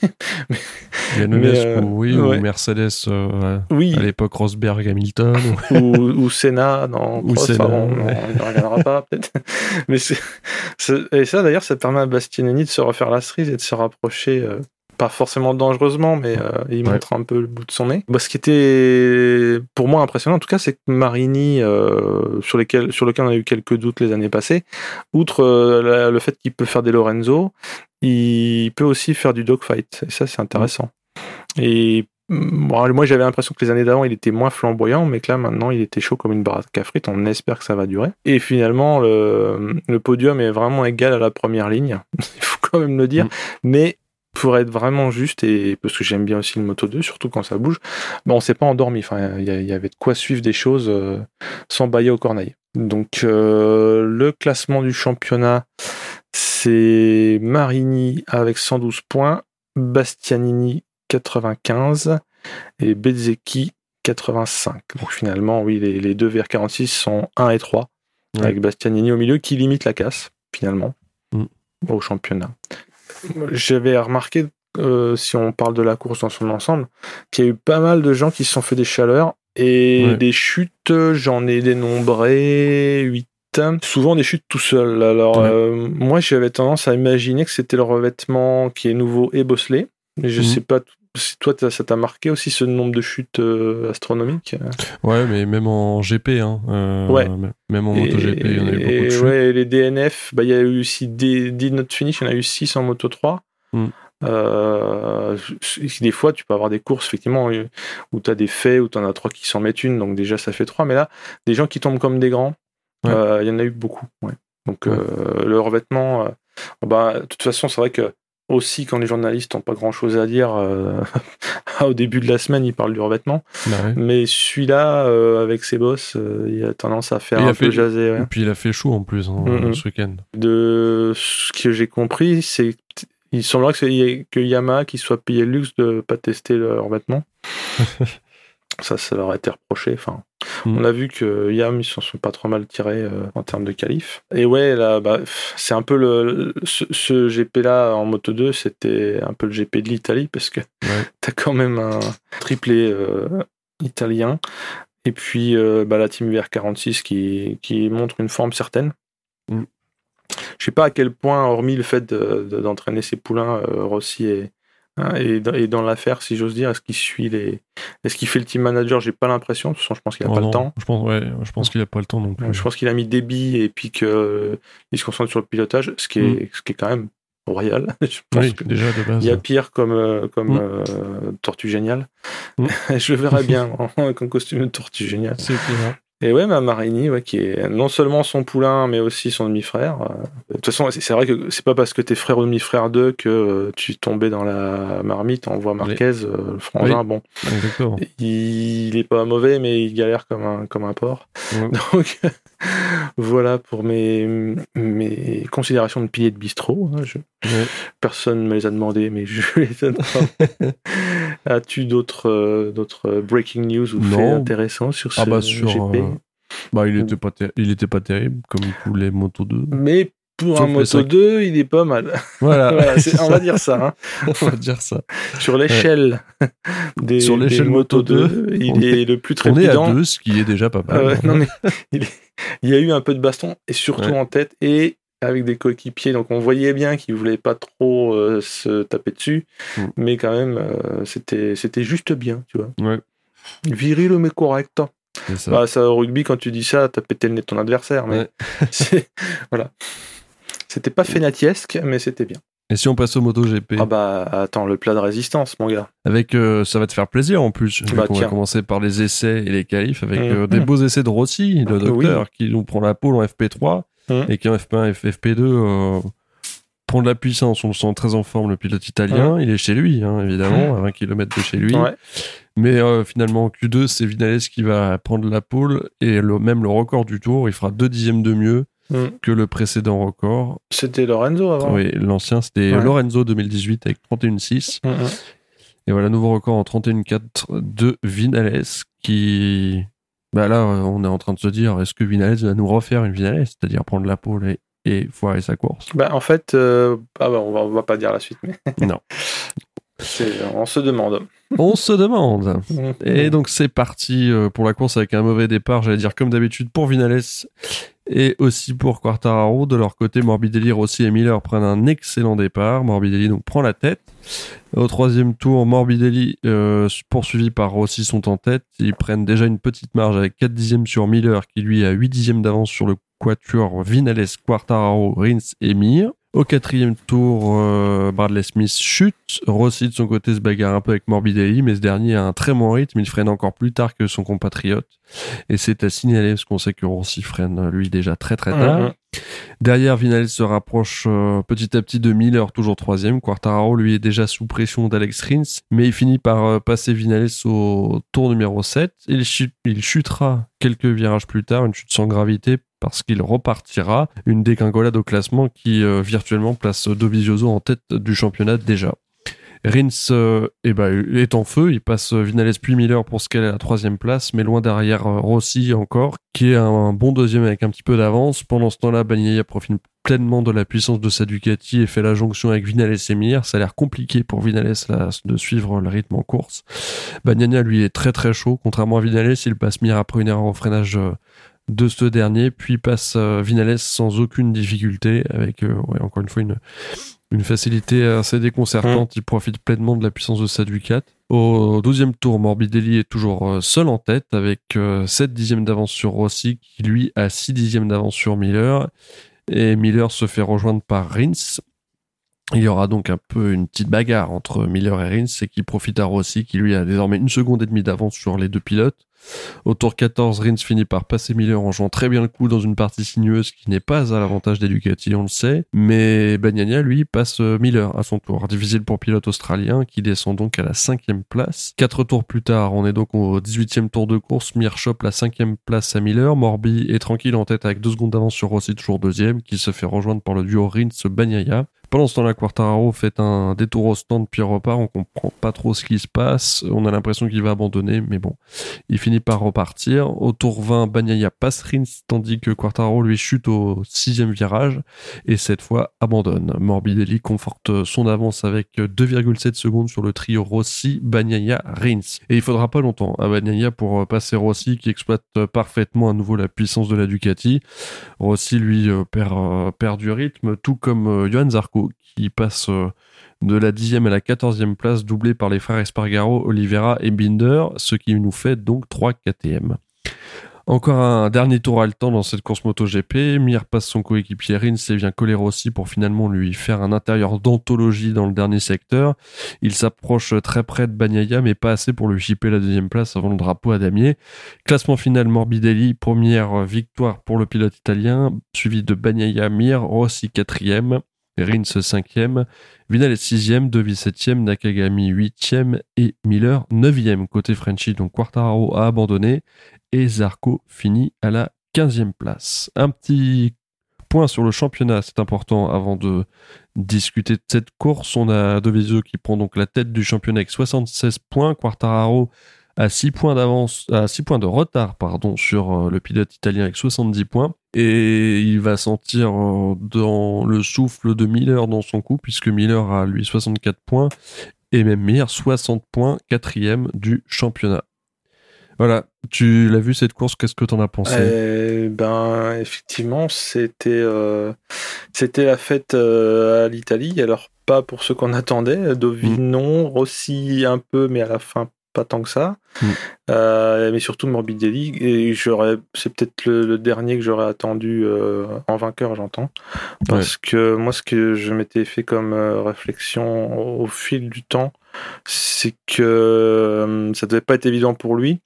Euh, oui, ou Mercedes, euh, oui. à l'époque Rosberg, Hamilton. ou, ou Senna, non, ou Senna, on ne regardera pas peut-être. Mais et ça d'ailleurs, ça permet à Bastianini de se refaire la cerise et de se rapprocher. Euh, pas forcément dangereusement, mais il montre un peu le bout de son nez. Bah, ce qui était pour moi impressionnant, en tout cas, c'est que Marini, sur, lesquels, sur lequel on a eu quelques doutes les années passées, outre le fait qu'il peut faire des Lorenzo, il peut aussi faire du dogfight. Et ça, c'est intéressant. Et moi, j'avais l'impression que les années d'avant, il était moins flamboyant, mais que là, maintenant, il était chaud comme une baraque à frites. On espère que ça va durer. Et finalement, le, podium est vraiment égal à la première ligne. il faut quand même le dire. Mm. Mais pour être vraiment juste, et parce que j'aime bien aussi le Moto 2, surtout quand ça bouge, ben, on s'est pas endormi. Enfin, il y, avait de quoi suivre des choses euh, sans bailler au corneille. Donc, euh, le classement du championnat, c'est Marini avec 112 points, Bastianini 95 et Bezzecchi 85. Donc finalement, oui, les, deux VR46 sont 1 et 3, avec Bastianini au milieu qui limite la casse, finalement, mm. au championnat. J'avais remarqué, euh, si on parle de la course dans son ensemble, qu'il y a eu pas mal de gens qui se sont fait des chaleurs et des chutes, j'en ai dénombré 8 souvent des chutes tout seul. Alors, euh, moi, j'avais tendance à imaginer que c'était le revêtement qui est nouveau et bosselé. Mais je mhm. sais pas si toi, ça t'a marqué aussi ce nombre de chutes euh, astronomiques? Ouais, mais même en GP, hein, euh, ouais. même en MotoGP, il y en a eu beaucoup de chutes. Ouais, les DNF, bah, il y a eu aussi des, des notes finish, il y en a eu 6 en Moto 3. Mm. des fois, tu peux avoir des courses, effectivement, où tu as des faits, où tu en as trois qui s'en mettent une, donc déjà ça fait trois. Mais là, des gens qui tombent comme des grands, euh, il y en a eu beaucoup. Donc euh, le revêtement, euh, bah, de toute façon, c'est vrai que aussi quand les journalistes n'ont pas grand chose à dire au début de la semaine ils parlent du revêtement. Bah mais celui-là avec ses boss il a tendance à faire un peu jaser et puis il a fait chaud en plus hein, mm, ce week-end. De ce que j'ai compris c'est il semblerait que, que Yamaha qui soit payé le luxe de pas tester le revêtement. Ça ça leur a été reproché enfin Mm. On a vu que Yam, ils s'en sont pas trop mal tirés euh, en termes de qualif. Et ouais, là, bah, c'est un peu le, ce, GP-là en Moto 2, c'était un peu le GP de l'Italie parce que tu as quand même un triplé euh, italien. Et puis euh, bah, la team VR46 qui, qui montre une forme certaine. Mm. Je sais pas à quel point, hormis le fait d'entraîner ses poulains, Rossi et, Hein, et, dans l'affaire, si j'ose dire, est-ce qu'il suit les. Est-ce qu'il fait le team manager? J'ai pas l'impression. De toute façon, je pense qu'il n'a oh pas le temps. Je pense, ouais, je pense qu'il a pas le temps. Donc, je pense qu'il a mis billes et puis qu'il se concentre sur le pilotage, ce qui est, mm. ce qui est quand même royal. je pense oui, déjà de base. Il y a pire comme, euh, comme mm. euh, Tortue Géniale. Mm. je le verrais bien en, costume de Tortue Géniale. C'est clair. Et ouais, ma Marini, ouais, qui est non seulement son poulain, mais aussi son demi-frère. Euh, de toute façon, c'est vrai que c'est pas parce que t'es frère ou demi-frère d'eux que euh, tu tombais dans la marmite. On voit Marquez, euh, le frangin, bon. Il, est pas mauvais, mais il galère comme un, comme un porc. Donc, voilà pour mes, mes considérations de pilier de bistrot. Hein, je, Personne ne me les a demandé, mais je les ai As-tu d'autres d'autres breaking news ou faits intéressants sur ah ce bah sur, GP bah, il était pas il était pas terrible comme tous les motos 2. Mais Pour Sauf un Moto cinq. 2, il est pas mal. Voilà, Voilà, c'est- on va dire ça. hein. on va dire ça. Sur l'échelle des, Sur des l'échelle Moto Moto 2, il est, le plus On est à trépidant. deux, ce qui est déjà pas mal. Euh, non, mais il, est- il y a eu un peu de baston, et surtout Ouais. en tête, et avec des coéquipiers. Donc on voyait bien qu'il voulait pas trop euh, se taper dessus, Mm. mais quand même, euh, c'était c'était juste bien, tu vois. Ouais, Viril mais correct. c'est ça. Bah, ça au rugby, quand tu dis ça, t'as pété le nez de ton adversaire, mais Ouais. voilà. C'était pas fénatiesque, mais c'était bien. Et si on passe au MotoGP Ah bah attends, le plat de résistance, mon gars. Avec, euh, ça va te faire plaisir en plus. Bah, on va tiens. commencer par les essais et les qualifs avec euh, des beaux essais de Rossi, le Oui. docteur, qui nous prend la pole en FP3 Mhm. et qui en FP1 et FP2 euh, prend de la puissance. On le sent très en forme, le pilote italien. Il est chez lui, hein, évidemment, à 20 km de chez lui. Ouais. Mais euh, finalement, en Q2, c'est Vinales qui va prendre la pole et le, même le record du tour. Il fera deux dixièmes de mieux que le précédent record. C'était Lorenzo avant. Oui, l'ancien, c'était Ouais. Lorenzo 2018 avec 31,6. Mhm. Et voilà, nouveau record en 31,4 de Vinales qui. Bah là, euh, on est en train de se dire, est-ce que Vinales va nous refaire une Vinales, c'est-à-dire prendre la pole et, et foirer sa course? Bah, en fait, euh, ah bah, on, va, on va pas dire la suite, mais Non. on se demande. On se demande. Et donc c'est parti euh, pour la course avec un mauvais départ, j'allais dire comme d'habitude pour Vinales et aussi pour Quartararo. De leur côté, Morbidelli, Rossi et Miller prennent un excellent départ. Morbidelli donc prend la tête. Au troisième tour, Morbidelli euh, poursuivi par Rossi sont en tête. Ils prennent déjà une petite marge avec 4 dixièmes sur Miller qui lui a 8 dixièmes d'avance sur le quatuor Vinales, Quartararo, Rins et Mir. Au quatrième tour, euh, Bradley Smith chute. Rossi de son côté se bagarre un peu avec Morbidelli, mais ce dernier a un très bon rythme. Il freine encore plus tard que son compatriote. Et c'est à signaler parce qu'on sait que Rossi freine lui déjà très très tard. Mhm. Derrière, Vinales se rapproche euh, petit à petit de Miller, toujours troisième. Quartararo, lui, est déjà sous pression d'Alex Rins, mais il finit par euh, passer Vinales au tour numéro 7. Il, chute- il chutera quelques virages plus tard, une chute sans gravité, parce qu'il repartira. Une dégringolade au classement qui euh, virtuellement place Dovizioso en tête du championnat déjà. Rins euh, eh ben, est en feu, il passe Vinales puis Miller pour ce qu'elle est à la troisième place, mais loin derrière euh, Rossi encore, qui est un bon deuxième avec un petit peu d'avance. Pendant ce temps-là, Bagnaia profite pleinement de la puissance de sa Ducati et fait la jonction avec Vinales et Mir. Ça a l'air compliqué pour Vinales de suivre le rythme en course. Bagnaia lui est très très chaud, contrairement à Vinales, il passe Mir après une erreur au freinage de ce dernier, puis passe euh, Vinales sans aucune difficulté, avec euh, ouais, encore une fois une, une facilité assez déconcertante. Il profite pleinement de la puissance de sa Ducat. Au 12e tour, Morbidelli est toujours euh, seul en tête avec euh, 7 dixièmes d'avance sur Rossi qui lui a 6 dixièmes d'avance sur Miller. Et Miller se fait rejoindre par Rins. Il y aura donc un peu une petite bagarre entre Miller et Rins et qui profite à Rossi qui lui a désormais une seconde et demie d'avance sur les deux pilotes. Au tour 14, Rins finit par passer Miller en jouant très bien le coup dans une partie sinueuse qui n'est pas à l'avantage des Ducati, on le sait. Mais Bagnaia, lui, passe euh, Miller à son tour. Difficile pour pilote australien qui descend donc à la cinquième place. Quatre tours plus tard, on est donc au 18e tour de course. Mir chope la cinquième place à Miller. Morbi est tranquille en tête avec deux secondes d'avance sur Rossi, toujours deuxième, qui se fait rejoindre par le duo Rins-Bagnaia. Pendant ce temps-là, Quartararo fait un détour au stand puis repart. On comprend pas trop ce qui se passe. On a l'impression qu'il va abandonner, mais bon, il finit par repartir. Au tour 20, Bagnaia passe Rins, tandis que Quartararo lui chute au sixième virage et cette fois abandonne. Morbidelli conforte son avance avec 2,7 secondes sur le trio Rossi, Bagnaia, Rins. Et il faudra pas longtemps à Bagnaia pour passer Rossi qui exploite parfaitement à nouveau la puissance de la Ducati. Rossi lui euh, perd, euh, perd du rythme, tout comme euh, Johan Zarco qui passe euh, de la 10e à la 14e place, doublé par les frères Espargaro, Oliveira et Binder, ce qui nous fait donc 3 KTM. Encore un dernier tour haletant dans cette course MotoGP. Mir passe son coéquipier Rins et vient coller Rossi pour finalement lui faire un intérieur d'anthologie dans le dernier secteur. Il s'approche très près de Bagnaia, mais pas assez pour lui chipper la deuxième place avant le drapeau à damier. Classement final Morbidelli, première victoire pour le pilote italien, suivi de Bagnaia, Mir, Rossi quatrième. Rins 5e, Vinales 6e, Devi 7e, Nakagami 8e et Miller 9e. Côté Frenchy, donc Quartararo a abandonné et Zarco finit à la 15e place. Un petit point sur le championnat, c'est important avant de discuter de cette course. On a Dovizio qui prend donc la tête du championnat avec 76 points, Quartararo à 6 points d'avance, à 6 points de retard, pardon, sur euh, le pilote italien avec 70 points. Et il va sentir euh, dans le souffle de Miller dans son coup, puisque Miller a lui 64 points, et même Miller 60 points, quatrième du championnat. Voilà, tu l'as vu cette course, qu'est-ce que t'en as pensé? Eh ben, effectivement, c'était euh, c'était la fête euh, à l'Italie. Alors pas pour ce qu'on attendait. Mm. non, Rossi un peu, mais à la fin pas tant que ça. Mm. Euh, mais surtout Morbidelli. Et j'aurais, c'est peut-être le, le dernier que j'aurais attendu euh, en vainqueur, j'entends. Parce que moi, ce que je m'étais fait comme euh, réflexion au, au fil du temps, c'est que ça devait pas être évident pour lui.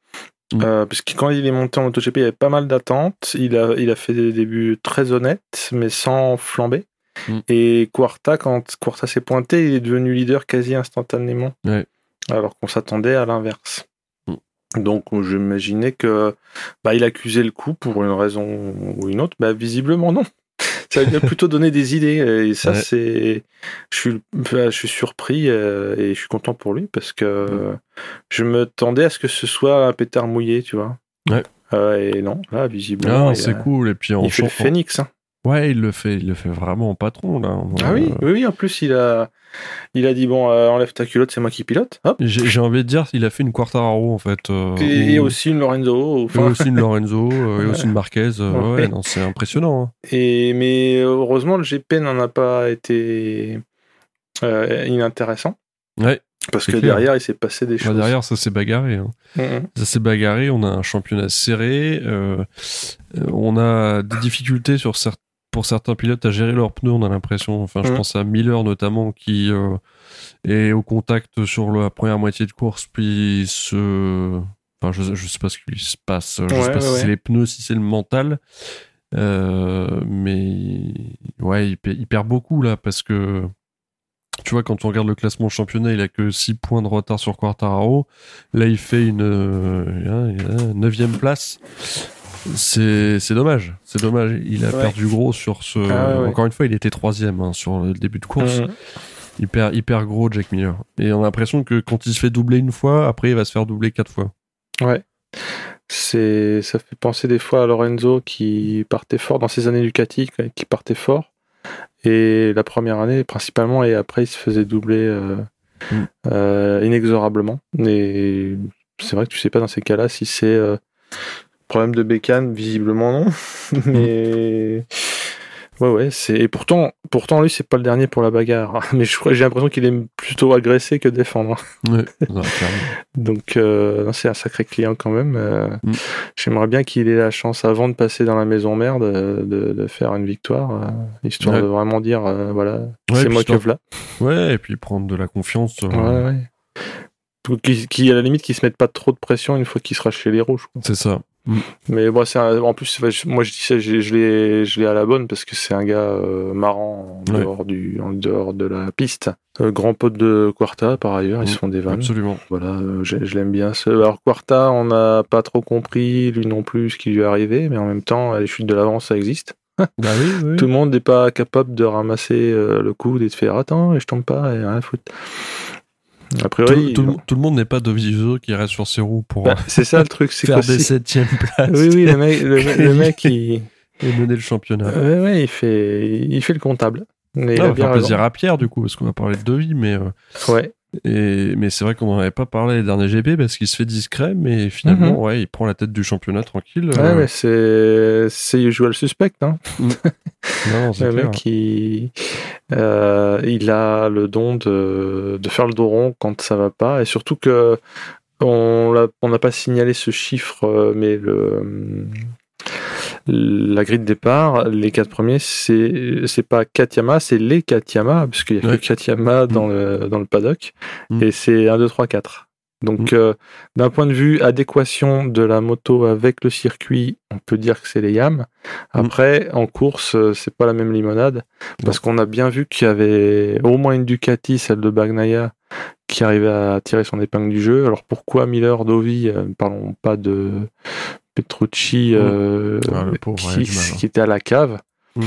Mm. Parce que quand il est monté en MotoGP, il y avait pas mal d'attentes. Il a, il a fait des débuts très honnêtes, mais sans flamber. Mm. Et Quarta, quand Quarta s'est pointé, il est devenu leader quasi instantanément. Ouais. Alors qu'on s'attendait à l'inverse. Mm. Donc j'imaginais que bah, il accusait le coup pour une raison ou une autre. Bah, visiblement non. Ça lui a plutôt donné des idées. Et ça, Ouais. c'est. Je suis, enfin, je suis surpris euh, et je suis content pour lui parce que Mm. je me tendais à ce que ce soit un pétard mouillé, tu vois. Ouais. Euh, et non, là, visiblement. Ah, c'est a- cool. Et puis en il fait le phénix. hein. Ouais, il le fait, il le fait vraiment en patron là. Ah oui, Euh, oui, oui, en plus, il a, il a dit bon, euh, enlève ta culotte, c'est moi qui pilote. J'ai envie de dire, il a fait une Quartararo en fait. euh, Et, aussi une Lorenzo. et aussi une Lorenzo, euh, et aussi une Marquez. Ouais. ouais, non, c'est impressionnant. hein. et, mais heureusement, le GP n'en a pas été inintéressant. Ouais. Parce que clair. derrière, il s'est passé des choses. derrière, ça s'est bagarré. hein. Mhm. Ça s'est bagarré. On a un championnat serré. euh, on a des difficultés sur cer- pour certains pilotes à gérer leurs pneus. On a l'impression. Enfin, je Mhm. pense à Miller notamment qui euh, est au contact sur la première moitié de course, puis se. Enfin, je, je sais pas ce qui se passe. Je Ouais, sais pas ouais, si c'est les pneus, si c'est le mental. Euh, mais ouais, il, perd- il perd beaucoup là parce que tu vois, quand on regarde le classement championnat, il a que 6 points de retard sur Quartararo. Là, il fait une euh, a une neuvième place. C'est c'est dommage. C'est dommage. Il a Ouais. perdu gros sur ce. Ah ouais. Encore une fois, il était troisième hein, sur le début de course. Mhm. Il perd gros, Jack Miller. Et on a l'impression que quand il se fait doubler une fois, après, il va se faire doubler quatre fois. Ouais. C'est, ça fait penser des fois à Lorenzo qui partait fort dans ses années Ducati, qui partait fort. Et la première année, principalement, et après, il se faisait doubler euh, Mm. euh, inexorablement. Et c'est vrai que tu sais pas dans ces cas-là si c'est euh, problème de bécane, visiblement non. Mais ouais, ouais, c'est. Et pourtant, pourtant lui, c'est pas le dernier pour la bagarre. Mais je crois, j'ai l'impression qu'il aime plutôt agresser que défendre. Ouais, non, clairement. Donc, euh, c'est un sacré client quand même. Euh, Mm. J'aimerais bien qu'il ait la chance, avant de passer dans la maison mère, de, de, de faire une victoire, euh, histoire Ouais. de vraiment dire, voilà, Ouais, c'est moi que voilà. Ouais, et puis prendre de la confiance. Ouais, ouais. Qui, qui, à la limite, qui se mettent pas trop de pression une fois qu'il sera chez les rouges. C'est ça. Mais bon, c'est un- en plus, moi je dis ça, je, je l'ai, je l'ai à la bonne parce que c'est un gars euh, marrant en Ouais. dehors du, en dehors de la piste. Euh, grand pote de Quarta par ailleurs, ils Mm. se font des vannes. Absolument. Voilà, euh, je, je l'aime bien. Alors Quarta, on n'a pas trop compris lui non plus ce qui lui est arrivé, mais en même temps, les chutes de l'avance, ça existe. Bah oui, oui. Tout le monde n'est pas capable de ramasser le coude et de faire attends, je tombe pas, et rien à foutre. A Tout, priori, tout le- tout le monde n'est pas de viseux qui reste sur ses roues pour bah, euh, c'est ça le truc, c'est faire des septièmes places Oui, oui, le mec, le, le mec il, et mener le championnat. ouais, ouais, il fait, il fait le comptable. Mais il Non, a on va bien plaisir à Pierre du coup parce qu'on va parler de devis mais euh, Ouais, et mais c'est vrai qu'on n'en avait pas parlé les derniers GP parce qu'il se fait discret mais finalement Mhm. ouais il prend la tête du championnat tranquille ouais, euh, ouais, c'est, c'est usual suspect, hein. non, c'est Le mec, il, euh, il a le don de, de faire le dos rond quand ça va pas, et surtout que on n'a pas signalé ce chiffre, euh, mais le la grille de départ, les quatre premiers, c'est c'est pas Katiama, c'est les Katiama, parce qu'il y a Ouais. que Katiama dans le dans le paddock, Mm. et c'est 1, 2, 3, 4. Donc, euh, d'un point de vue adéquation de la moto avec le circuit, on peut dire que c'est les Yam. Après, en course, euh, c'est pas la même limonade, parce qu'on a bien vu qu'il y avait au moins une Ducati, celle de Bagnaia, qui arrivait à tirer son épingle du jeu. Alors pourquoi Miller, Dovi, euh, ne parlons pas de Petrucci, Ah, pauvre, qui, ouais, était à la cave Mm.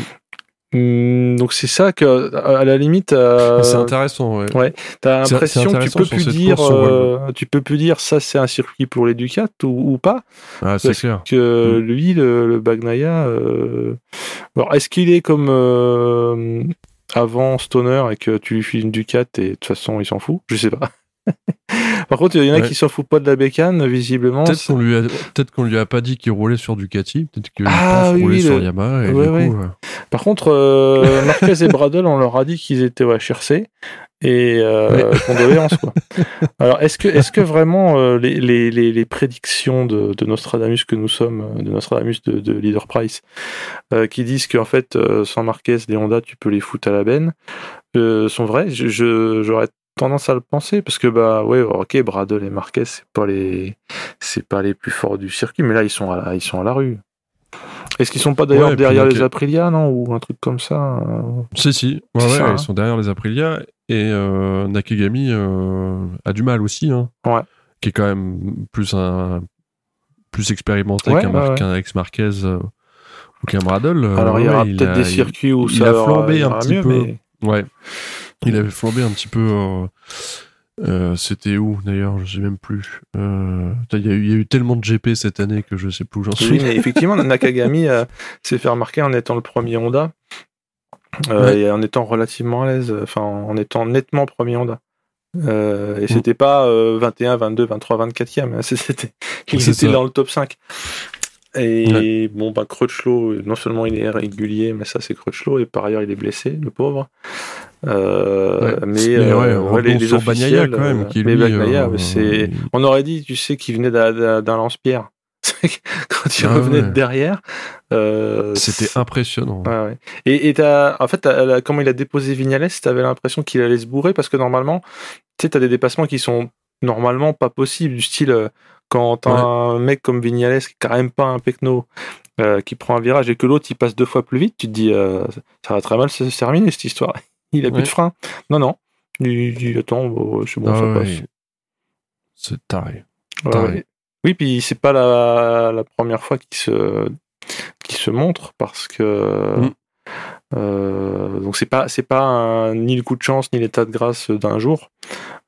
Hum, donc c'est ça que, à la limite, euh, C'est intéressant, ouais. Ouais, t'as l'impression que tu peux plus dire, euh, tu peux plus dire ça c'est un circuit pour les Ducats ou, ou pas, Ah, c'est parce clair. que Mm. lui, le, le Bagnaia, euh... alors est-ce qu'il est comme avant Stoner et que tu lui files une Ducat et de toute façon il s'en fout, je sais pas. Par contre, il y en a Ouais. qui s'en foutent pas de la bécane, visiblement. Peut-être qu'on lui a, peut-être qu'on lui a pas dit qu'il roulait sur Ducati, peut-être qu'il Ah, oui, oui, sur Yamaha. Et Ouais, du ouais. coup, Par contre, euh, Marquez et Bradle, on leur a dit qu'ils étaient au HRC et euh, condoléances quoi. Alors, est-ce que, est-ce que vraiment euh, les, les, les, prédictions de, de Nostradamus que nous sommes, euh, de Nostradamus de, de Leader Price, euh, qui disent qu'en fait, sans Marquez, les Honda, tu peux les foutre à la benne, sont vraies? Je- je- J'aurais tendance à le penser parce que bah ouais ok Bradle et Marquez c'est pas les c'est pas les plus forts du circuit mais là ils sont à la, ils sont à la rue est-ce qu'ils sont pas d'ailleurs Ouais, et puis derrière les Aprilia non ou un truc comme ça euh, Si, si. Ouais, ça, hein. ils sont derrière les Aprilia. Et euh, Nakagami euh, a du mal aussi. Hein, Ouais. Qui est quand même plus un plus expérimenté qu'un Mar- ex Marquez euh, ou qu'un Bradle. Alors il y aura peut-être des circuits où il ça a flambé un petit mieux, peu. mais- Ouais. Il avait flambé un petit peu. euh, euh, C'était où d'ailleurs Je sais même plus. Euh, Il y, a eu- il y a eu tellement de GP cette année que je sais plus où j'en suis. Oui, mais effectivement, Nakagami euh, s'est fait remarquer en étant le premier Honda Ouais. et en étant relativement à l'aise, enfin en étant nettement premier Honda. Et Mm. c'était pas euh, 21, 22, 23, 24e, hein, c'était, il était ça. dans le top 5. Et bon, bah, Crutchlow, non seulement il est régulier, mais ça c'est Crutchlow, et par ailleurs il est blessé, le pauvre. Euh, Ouais. Mais, Mais ouais, ouais, les, revenons les sur Bagnaia officiels, quand même, euh, qui mais lui, Bagnaia, euh, c'est, on aurait dit, tu sais, qu'il venait d'un- lance-pierre. Quand il Ah revenait de derrière, euh, C'était impressionnant. Et, et t'as, en fait, la- comment il a déposé Vignales, t'avais l'impression qu'il allait se bourrer parce que normalement, tu sais, t'as des dépassements qui sont normalement pas possibles, du style quand un mec comme Vignales qui est quand même pas un pecno, euh, qui prend un virage et que l'autre il passe deux fois plus vite, tu te dis euh, ça va très mal se terminer cette histoire. Il a plus de frein. Non, non. Il dit attends, c'est bon, Ah ça ouais, passe. C'est taré. Taré. ouais. Oui, puis c'est pas la, la première fois qu'il se, montre parce que. Mm. euh, donc c'est pas c'est pas un- ni le coup de chance ni l'état de grâce d'un jour.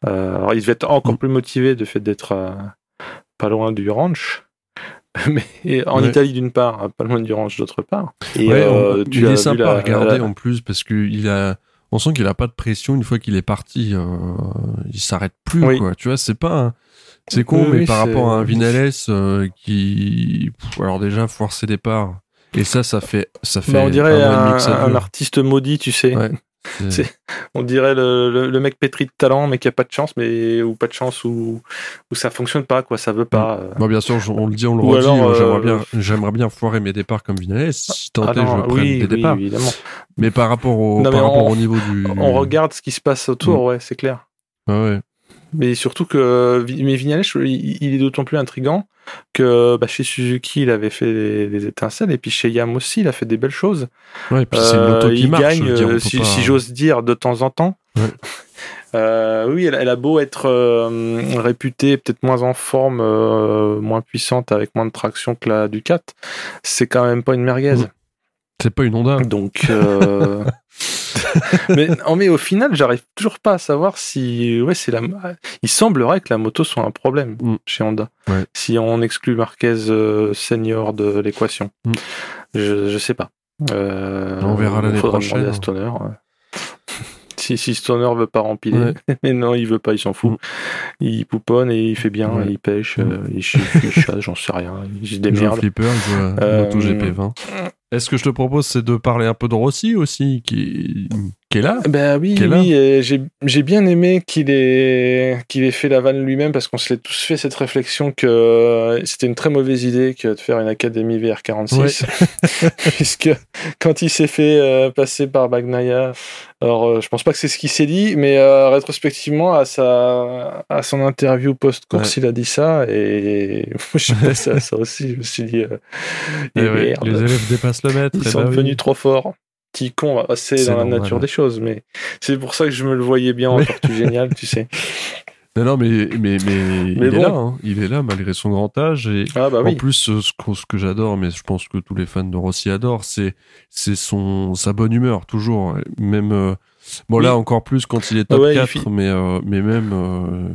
Euh, alors il devait être encore Mm. plus motivé de fait d'être euh, pas loin du ranch, mais en Ouais. Italie d'une part, pas loin du ranch d'autre part. Et Ouais, euh, on- tu il as est sympa la- à regarder la- en plus parce que il a, on sent qu'il a pas de pression une fois qu'il est parti. euh, il s'arrête plus Oui. quoi. Tu vois, c'est pas, un- c'est con, Oui, mais oui, par rapport à un Vinales euh, qui, alors déjà foire ses départs. Et ça, ça fait, ça fait. Bah, on dirait un artiste maudit, tu sais. Ouais. On dirait le, le, le mec pétri de talent, mais qui a pas de chance, mais ou pas de chance, ou, ou ça fonctionne pas, quoi, ça veut pas. euh. Bon, bien sûr, on le dit, on le Ou redit. euh, euh, j'aimerais bien, j'aimerais bien foirer mes départs comme Vinales. Si tant Ah est, je prendre oui, des oui, départs. évidemment. Mais par rapport au, Non, mais par rapport on- au niveau du. On regarde ce qui se passe autour, ouais, c'est clair. Ouais. Mais surtout que mais Vignales, je- il, il est d'autant plus intrigant que bah, chez Suzuki, il avait fait des, des étincelles, et puis chez Yam aussi, il a fait des belles choses. Ouais, et puis c'est une Euh, qui il marche. gagne, dire, euh, si, pas- si j'ose dire, de temps en temps. Ouais. Euh, oui, elle, elle a beau être euh, réputée peut-être moins en forme, euh, moins puissante, avec moins de traction que la Ducat, c'est quand même pas une merguez. Mm. C'est pas une Honda. Donc, mais, non, mais au final, j'arrive toujours pas à savoir si, ouais, c'est la. Il semblerait que la moto soit un problème Mm. chez Honda. Ouais. Si on exclut Marquez euh, senior de l'équation, Mm. je, je sais pas. Euh, On verra l'année faudra prochaine. à Stoner. ouais. Si, si Stoner veut pas remplir, Ouais. mais non, il veut pas, il s'en fout. Mm. Il pouponne et il fait bien, Ouais. il pêche, Mm. euh, il, ch- il chasse, j'en sais rien, il se Il démerde. flipper, il joue à Euh, Moto GP20. Est-ce que je te propose, c'est de parler un peu de Rossi aussi, qui, qui est là Ben oui, Qui est là. oui, et j'ai bien aimé qu'il ait qu'il ait fait la vanne lui-même parce qu'on se l'est tous fait cette réflexion que euh, c'était une très mauvaise idée que de faire une académie VR46 puisque quand il s'est fait euh, passer par Bagnaia, alors euh, je pense pas que c'est ce qu'il s'est dit, mais euh, rétrospectivement à sa à son interview post-course, il a dit ça et je suis passé à ça aussi, je me suis dit euh, Eh et ouais, merde. Les élèves dépassent le maître. Ils eh sont ben oui. trop forts. Petit con, c'est dans la normal. nature des choses, mais c'est pour ça que je me le voyais bien en tortue géniale, tu sais. Non, non, mais, mais, mais, il Mais est bon. là, hein. il est là malgré son grand âge. Et Ah bah en plus, euh, ce que, ce que j'adore, mais je pense que tous les fans de Rossi adorent, c'est c'est son sa bonne humeur toujours. Même euh, bon là encore plus quand il est top Ouais, il 4, fit- mais euh, mais même euh,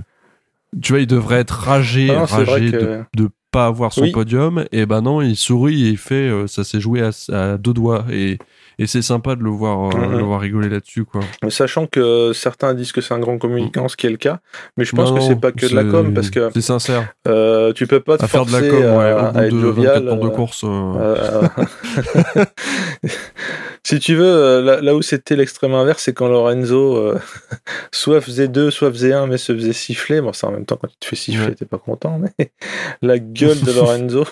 tu vois, il devrait être ragé, Ah non, c'est vrai ragé que- de de pas avoir son Oui. podium. Et ben non, il sourit et il fait ça s'est joué à, à deux doigts et et c'est sympa de le voir euh, Mhm. le voir rigoler là-dessus quoi. Sachant que certains disent que c'est un grand communicant, ce qui est le cas, mais je pense Non, que c'est pas que de la c'est- com, parce que c'est sincère. euh, tu peux pas te À faire de la forcer com, ouais, à, au bout à de 24 jovial. tours de euh, course. si tu veux, là, là où c'était l'extrême inverse, c'est quand Lorenzo soit faisait deux, soit faisait un, mais se faisait siffler. Bon, ça en même temps, quand tu te fais siffler, Ouais. t'es pas content, mais la gueule de Lorenzo,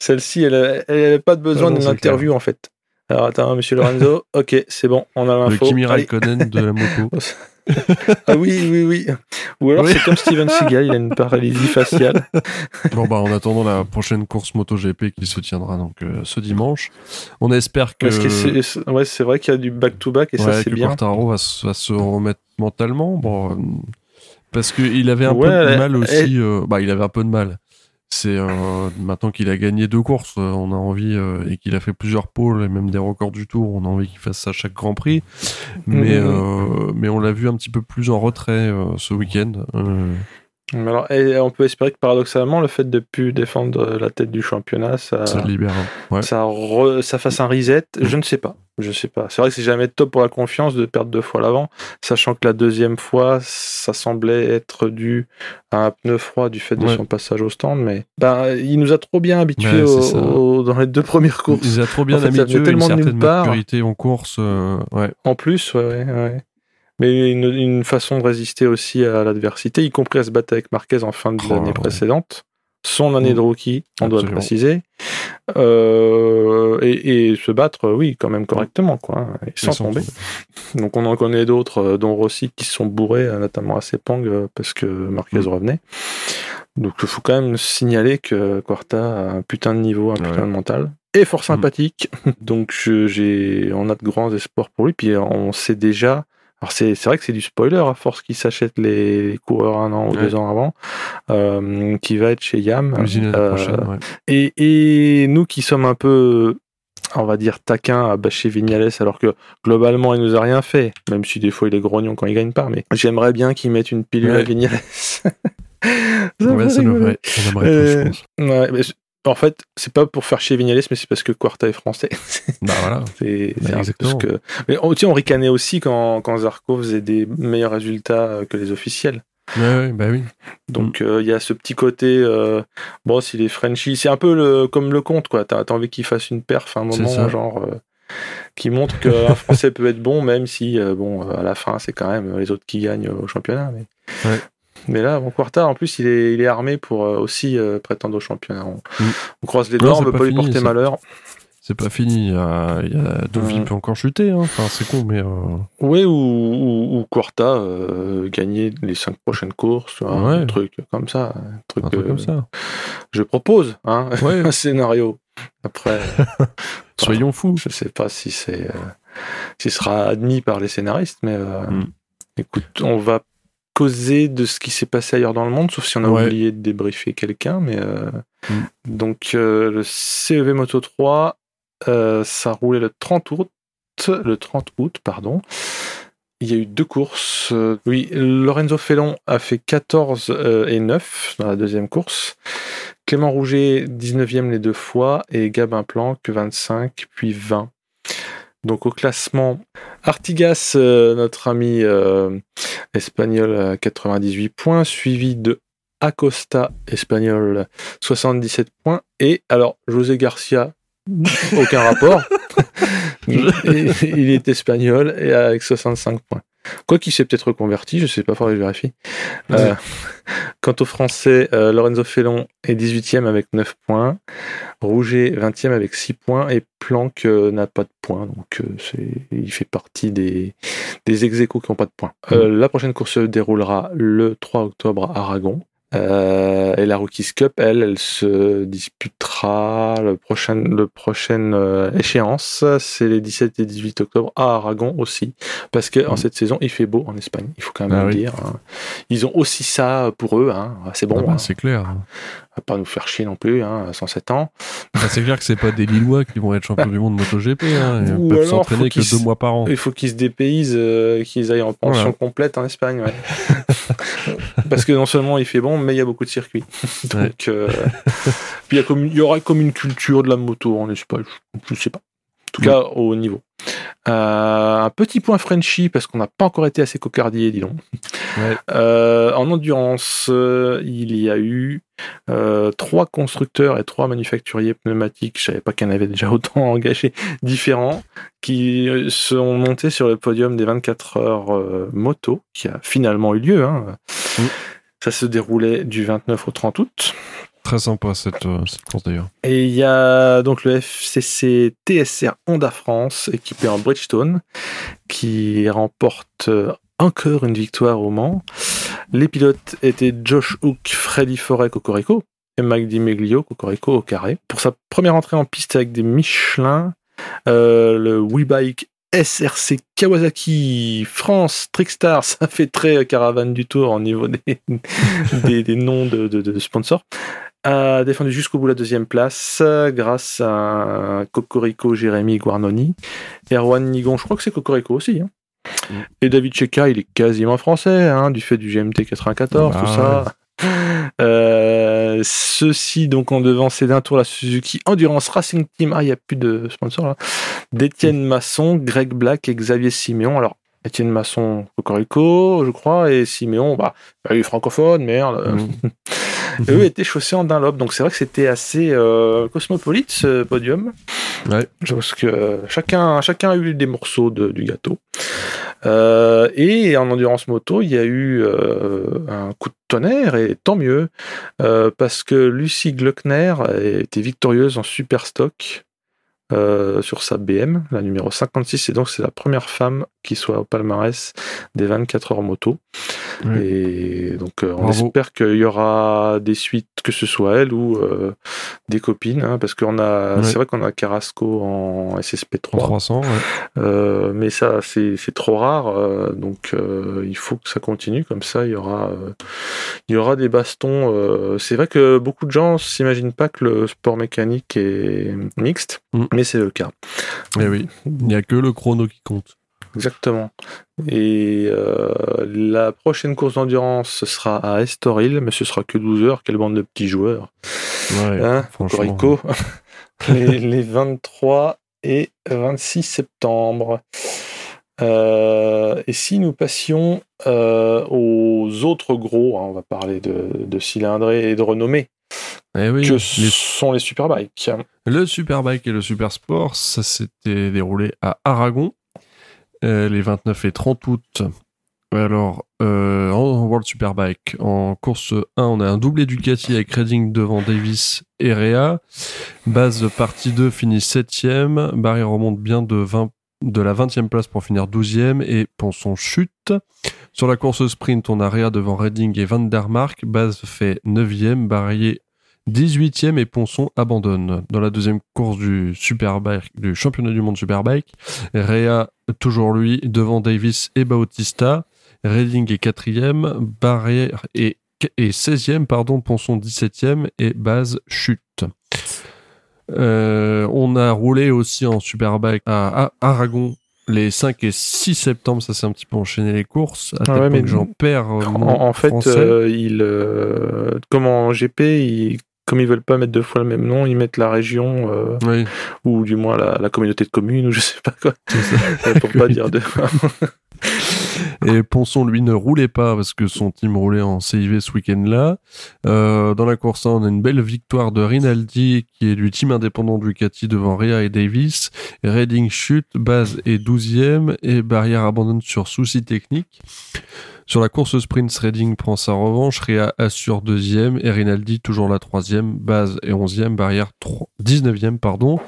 celle-ci, elle a- elle n'a pas besoin Ah d'une c'est interview en fait. Alors attends, monsieur Lorenzo, ok, c'est bon, on a le l'info. Kimi Allez. Raikkonen de la moto. Ah oui, oui, oui. Ou alors Oui. c'est comme Steven Seagal, il a une paralysie faciale. bon bah en attendant la prochaine course MotoGP qui se tiendra donc euh, ce dimanche, on espère que, Parce que c'est c'est- ouais, c'est vrai qu'il y a du back-to-back et ça ouais, c'est que bien. Quartaro va, se- va se remettre mentalement. Bon, euh, parce qu'il avait un Ouais, peu de mal aussi. euh, bah il avait un peu de mal. C'est euh, maintenant qu'il a gagné deux courses, euh, on a envie euh, et qu'il a fait plusieurs pôles et même des records du Tour, on a envie qu'il fasse ça à chaque Grand Prix. Mais Mhm. euh, mais on l'a vu un petit peu plus en retrait euh, ce week-end. Alors, et on peut espérer que paradoxalement, le fait de plus défendre la tête du championnat, ça, libère. Ouais. ça, re- ça fasse un reset. Je ne sais pas. Je sais pas. C'est vrai que c'est jamais top pour la confiance de perdre deux fois l'avant, sachant que la deuxième fois, ça semblait être dû à un pneu froid du fait de Ouais. son passage au stand. Mais ben, il nous a trop bien habitués au- au- dans les deux premières courses. Il a trop bien En fait, ça venait habitué à une tellement certaine maturité en course. euh, ouais. En plus, ouais, ouais. Mais une, une façon de résister aussi à l'adversité, y compris à se battre avec Marquez en fin de Oh, l'année ouais. précédente. Son année de rookie, on doit le préciser. Euh, et, et se battre, oui, quand même correctement, quoi. hein, et sans Sans tomber. Donc on en connaît d'autres, euh, dont Rossi, qui se sont bourrés, euh, notamment à Sepang, euh, parce que Marquez Mm. revenait. Donc il faut quand même signaler que Quarta a un putain de niveau, un Ouais. putain de mental. Et fort Mm. sympathique. Donc je- j'ai, on a de grands espoirs pour lui. Puis on sait déjà. Alors c'est, c'est vrai que c'est du spoiler à force qu'il s'achète les, coureurs un an ou Ouais. deux ans avant, euh, qui va être chez Yam. Euh, ouais. et, et nous qui sommes un peu, on va dire, taquins à bâcher Vignales, alors que globalement, il nous a rien fait, même si des fois il est grognon quand il gagne pas, mais j'aimerais bien qu'il mette une pilule Ouais. à Vignales. ça Ouais, ça devrait. On aimerait Euh, je pense. Ouais, en fait, c'est pas pour faire chier Vignales, mais c'est parce que Quarta est français. Bah voilà. C'est Bah, que. Mais on, on ricanait aussi quand, quand Zarco faisait des meilleurs résultats euh, que les officiels. Ouais, bah oui. Donc euh, il y a ce petit côté, euh, bon, s'il est Frenchy, c'est un peu le, comme le compte, quoi. T'as as envie qu'il fasse une perf à un moment, genre, euh, qui montre qu'un Français peut être bon, même si, bon, à la fin, c'est quand même les autres qui gagnent au championnat. Mais, Ouais. Mais là, Quarta, en plus, il est, il est armé pour euh, aussi euh, prétendre au championnat. On, Mm. on croise les Non, doigts, on c'est veut pas lui porter ça. malheur. C'est pas fini. Il y a, il y a Dovi Ouais. peut encore chuter. Hein. Enfin, c'est con, mais. euh, Oui, ou, ou, ou Quarta euh, gagner les cinq prochaines courses, un Ouais. truc comme ça. Un truc, Un truc euh, comme ça. Je propose hein, Ouais. un scénario. Après, Soyons fous. je sais pas si c'est si ce sera admis par les scénaristes, mais Mm. écoute, on va causer de ce qui s'est passé ailleurs dans le monde, sauf si on a Ouais. oublié de débriefer quelqu'un. Mais euh, Mm. donc euh, le CEV Moto 3, euh, ça roulait le 30 août, le 30 août, pardon. Il y a eu deux courses. Oui, Lorenzo Felon a fait 14 euh, et 9 dans la deuxième course. Clément Rouget, 19e les deux fois, et Gabin Planck, 25, puis 20. Donc au classement, Artigas, euh, notre ami euh, espagnol, à 98 points, suivi de Acosta, espagnol, 77 points, et alors José Garcia, aucun rapport. Il est espagnol et avec 65 points. Quoi qu'il s'est peut-être reconverti, je sais pas, faudrait que je vérifie. Euh, quant aux Français, euh, Lorenzo Felon est 18e avec 9 points, Rouget 20e avec 6 points et Planck euh, n'a pas de points, donc il fait partie des, des ex qui n'ont pas de points. Euh, la prochaine course se déroulera le 3 octobre à Aragon. Euh, et la Rookies Cup, elle, elle se disputera le prochain, le prochaine euh, échéance, c'est les 17 et 18 octobre à Aragon aussi, parce que en Mm. cette saison il fait beau en Espagne, il faut quand même Ah le oui. dire. hein. Ils ont aussi ça pour eux, hein. c'est bon, Ah bah, hein. c'est clair. va pas nous faire chier non plus, hein, à 107 ans. Ah, c'est clair que c'est pas des Lillois qui vont être champions du monde MotoGP. Hein, ils Ou peuvent s'entraîner que deux mois par an. Il faut qu'ils se dépaysent, euh, qu'ils aillent en pension Voilà. complète en Espagne. ouais. Parce que non seulement il fait bon, mais il y a beaucoup de circuits. Donc, euh, puis il y, a comme- il y aura comme une culture de la moto en Espagne, je je sais pas. En tout cas, au haut niveau. Euh, un petit point Frenchy, parce qu'on n'a pas encore été assez cocardier, dis donc. Ouais. Euh, en endurance, euh, il y a eu trois constructeurs et trois manufacturiers pneumatiques, je savais pas qu'il y en avait déjà autant engagés, différents, qui sont montés sur le podium des 24 heures moto, qui a finalement eu lieu. hein. Ça se déroulait du 29 au 30 août. Très sympa cette, euh, cette course d'ailleurs. Et il y a donc le FCC TSR Honda France, équipé en Bridgestone, qui remporte euh, encore une victoire au Mans. Les pilotes étaient Josh Hook, Freddy Forêt, Cocorico, et Mike Di Meglio, Cocorico au carré. Pour sa première entrée en piste avec des Michelin, euh, le WeBike SRC Kawasaki France Trickstar, ça fait très euh, caravane du tour au niveau des, noms de sponsors a défendu jusqu'au bout la deuxième place euh, grâce à Cocorico Jérémy Guarnoni. Erwan Nigon, je crois que c'est Cocorico aussi. hein. Mm. Et David Cheka, il est quasiment français, hein, du fait du GMT 94, Ah tout ça. Euh, ceci donc en devancé d'un tour la Suzuki Endurance Racing Team. Ah, il n'y a plus de sponsor là. D'Étienne Masson, Greg Black et Xavier Siméon. Alors, Étienne Masson, Cocorico, je crois, et Siméon, bah, bah, il est francophone, merde. Mm. Eux étaient chaussés en Dunlop, donc c'est vrai que c'était assez euh, cosmopolite ce podium. Ouais. Parce que euh, chacun, chacun a eu des morceaux de- du gâteau. Euh, et en endurance moto, il y a eu un coup de tonnerre, et tant mieux, parce que Lucie Gluckner était victorieuse en super stock. euh, sur sa BM, la numéro 56, et donc c'est la première femme qui soit au palmarès des 24 heures moto. Et donc euh, on Bravo. espère qu'il y aura des suites, que ce soit elle ou euh, des copines, hein, parce qu'on a, c'est vrai qu'on a Carrasco en SSP3, En 300, ouais. euh, mais ça c'est c'est trop rare, donc il faut que ça continue comme ça. Il y aura, il y aura des bastons. c'est vrai que beaucoup de gens s'imaginent pas que le sport mécanique est mixte, Mm. mais c'est le cas. Eh oui, il n'y a que le chrono qui compte. Exactement. Et euh, la prochaine course d'endurance, ce sera à Estoril, mais ce sera que 12 heures. Quelle bande de petits joueurs. Ouais, Hein, franchement. Les, les 23 et 26 septembre. Euh, et si nous passions euh, aux autres gros, hein, on va parler de, de cylindrée et de renommée, Eh oui, que les- sont les superbikes. Le Superbike et le Supersport, ça s'était déroulé à Aragon, les 29 et 30 août. Alors, euh, en World Superbike, en course 1, on a un doublé Ducati avec Redding devant Davis et Rea. Base partie 2 finit 7ème. Barry remonte bien de, 20, de la 20e place pour finir 12e et Ponson chute. Sur la course sprint, on a Rea devant Redding et Van der Mark. Base fait 9e, Barrier 18e et Ponson abandonne. Dans la deuxième course du Superbike, du championnat du monde Superbike, Rea, toujours lui, devant Davis et Bautista. Redding est quatrième, Barrière est, est 16e, pardon, Ponson 17e et Base chute. Euh, on a roulé aussi en Superbike à, à Aragon les 5 et 6 septembre, ça s'est un petit peu enchaîné les courses. À Ah ouais, mais que j'en perds euh, En, mon en fait, euh, euh, comme en GP, ils, comme ils veulent pas mettre deux fois le même nom, ils mettent la région euh, Oui, ou du moins la, la communauté de communes ou je sais pas quoi ça. pour pas dire deux fois. Et Ponson, lui, ne roulait pas parce que son team roulait en CIV ce week-end-là. Euh, dans la course 1, on a une belle victoire de Rinaldi, qui est du team indépendant Ducati devant Rea et Davis. Redding chute, base est 12e et Barrière abandonne sur souci technique. Sur la course sprint, Redding prend sa revanche, Réa assure deuxième et Rinaldi toujours la troisième, base et onzième, barrière 19e pardon.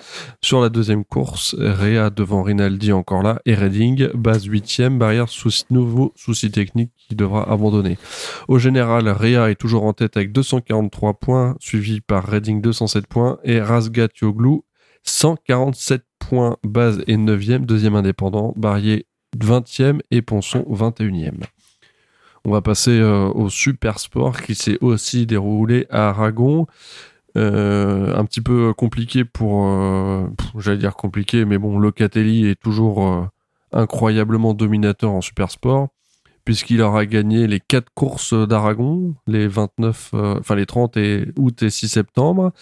Sur la deuxième course, Réa devant Rinaldi encore là et Redding, base huitième, barrière nouveau souci technique qui devra abandonner. Au général, Réa est toujours en tête avec 243 points, suivi par Redding 207 points et Razgat Yoglu 147 points base et 9e, deuxième indépendant, Barrier 20e et Ponson 21e. On va passer euh, au Super Sport qui s'est aussi déroulé à Aragon. Euh, un petit peu compliqué pour, euh, j'allais dire compliqué, mais bon, Locatelli est toujours incroyablement dominateur en Super Sport puisqu'il aura gagné les quatre courses d'Aragon, les 29, enfin les 30 et août et 6 septembre.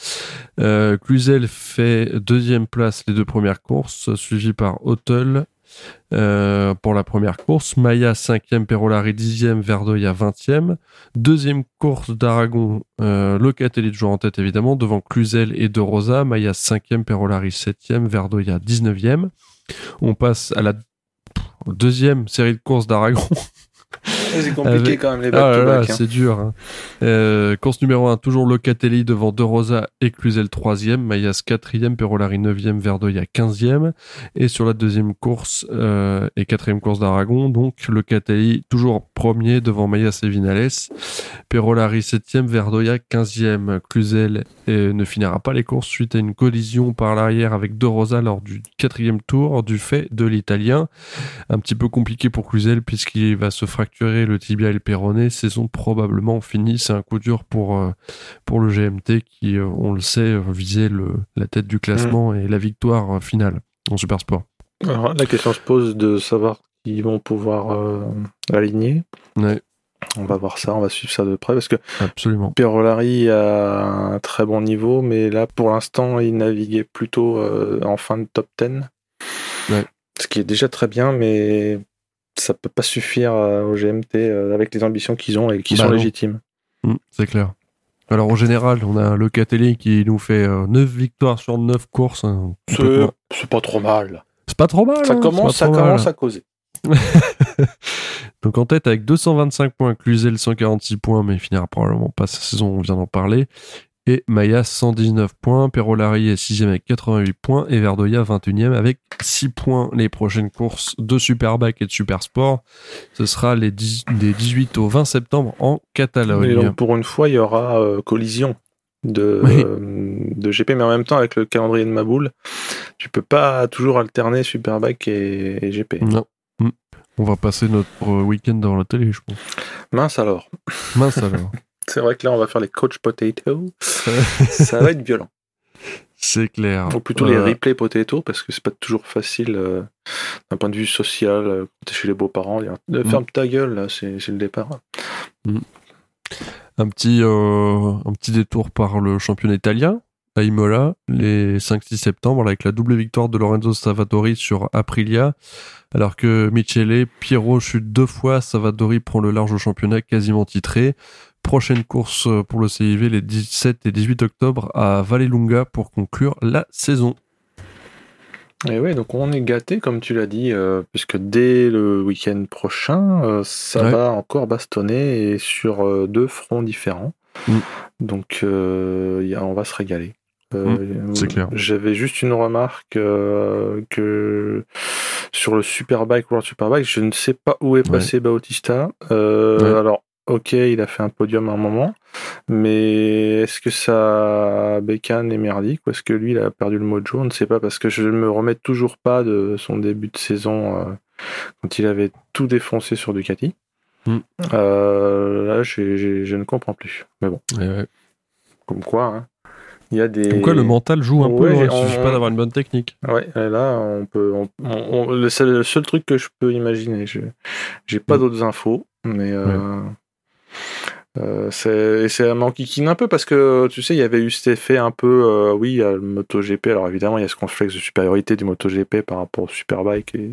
Cluzel fait deuxième place les deux premières courses, suivi par Hotel euh, pour la première course. Maya 5e, Perolari 10e, Verdoya 20e. Deuxième course d'Aragon, euh, Locatelli toujours en tête évidemment, devant Cluzel et De Rosa. Maya 5e, Perolari 7e, Verdoya 19e. On passe à la deuxième série de courses d'Aragon. C'est compliqué quand même les ah back hein. C'est dur. Hein. Euh, course numéro 1, toujours Locatelli devant De Rosa et Cluzel 3e, Mayas 4e, Perolari 9e, Verdoya 15e. Et sur la deuxième course euh, et quatrième course d'Aragon, donc Locatelli toujours premier devant Mayas et Vinales, Perolari 7e, Verdoya 15e. Cluzel euh, ne finira pas les courses suite à une collision par l'arrière avec De Rosa lors du quatrième tour du fait de l'Italien. Un petit peu compliqué pour Cluzel puisqu'il va se fracturer le tibia et le péroné, saison probablement finie. C'est un coup dur pour, euh, pour le GMT qui, euh, on le sait, visait le, la tête du classement et la victoire finale en Super Sport. Alors, la question se pose de savoir qui vont pouvoir euh, aligner. On va voir ça, on va suivre ça de près parce que Absolument. A un très bon niveau, mais là pour l'instant il naviguait plutôt en fin de top 10. Ce qui est déjà très bien, mais ça peut pas suffire euh, au GMT euh, avec les ambitions qu'ils ont et qui bah sont légitimes. Mmh, c'est clair. Alors en général, on a le Catelli qui nous fait 9 euh, victoires sur 9 courses. Hein, c'est pas trop mal. C'est pas trop mal. Ça hein, commence, ça commence à causer. Donc en tête avec 225 points, Cluzel 146 points, mais il finira probablement pas sa saison, on vient d'en parler et Maya 119 points, Perolari est 6 avec 88 points et Verdoya 21e avec 6 points. Les prochaines courses de Superbike et de Supersport, ce sera les des 18 au 20 septembre en Catalogne. Et donc pour une fois, il y aura euh, collision de, euh, de GP, mais en même temps avec le calendrier de Maboule, tu peux pas toujours alterner Superbike et, GP. Non. Mm. On va passer notre week-end dans la télé, je pense. Mince alors. Mince alors. C'est vrai que là, on va faire les coach potato. ça va être violent. C'est clair. Ou plutôt les replay potato, parce que c'est pas toujours facile euh, d'un point de vue social. Euh, t'es chez les beaux-parents, mm. ferme ta gueule, là, c'est le départ. Mm. Un, petit, euh, un petit détour par le championnat italien à Imola, les 5-6 septembre, avec la double victoire de Lorenzo Savatori sur Aprilia, alors que Michele, Piero chute deux fois, Savatori prend le large au championnat quasiment titré. Prochaine course pour le CIV les 17 et 18 octobre à Vallelunga pour conclure la saison. Et oui, donc on est gâté, comme tu l'as dit, euh, puisque dès le week-end prochain, euh, ça va encore bastonner et sur euh, deux fronts différents. Mm. Donc on va se régaler. Mm, c'est clair. J'avais juste une remarque que sur le Superbike World Superbike, je ne sais pas où est passé Bautista. Alors ok, il a fait un podium à un moment, mais est-ce que ça bécane et merdique ou est-ce que lui il a perdu le mojo? On ne sait pas parce que je ne me remets toujours pas de son début de saison euh, quand il avait tout défoncé sur Ducati. Hmm. Euh, là, je ne comprends plus. Mais bon, comme quoi. Hein. Il y a des... Comme quoi le mental joue un peu, il suffit pas d'avoir une bonne technique. Ouais, là on peut. c'est le seul truc que je peux imaginer. Je j'ai pas hmm. d'autres infos, mais euh, euh, c'est c'est m'enquiquine un peu parce que tu sais il y avait eu cet effet un peu euh, oui il y a le MotoGP. Alors évidemment il y a ce complexe de supériorité du MotoGP par rapport au Superbike et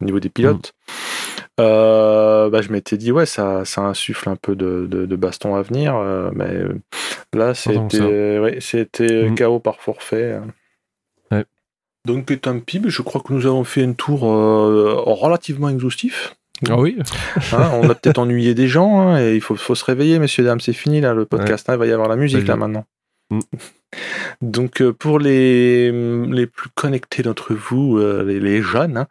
au niveau des pilotes. Mm. euh, bah, je m'étais dit ouais ça ça insuffle un peu de, de, baston à venir mais là c'était ouais, c'était mm. chaos par forfait donc tant pis je crois que nous avons fait un tour relativement exhaustif Ah oui Hein, on a peut-être ennuyé des gens hein, et il faut, faut se réveiller, messieurs dames. C'est fini là le podcast. hein, il va y avoir la musique là est. maintenant. Mm. Donc euh, pour les, les plus connectés d'entre vous, euh, les, les jeunes,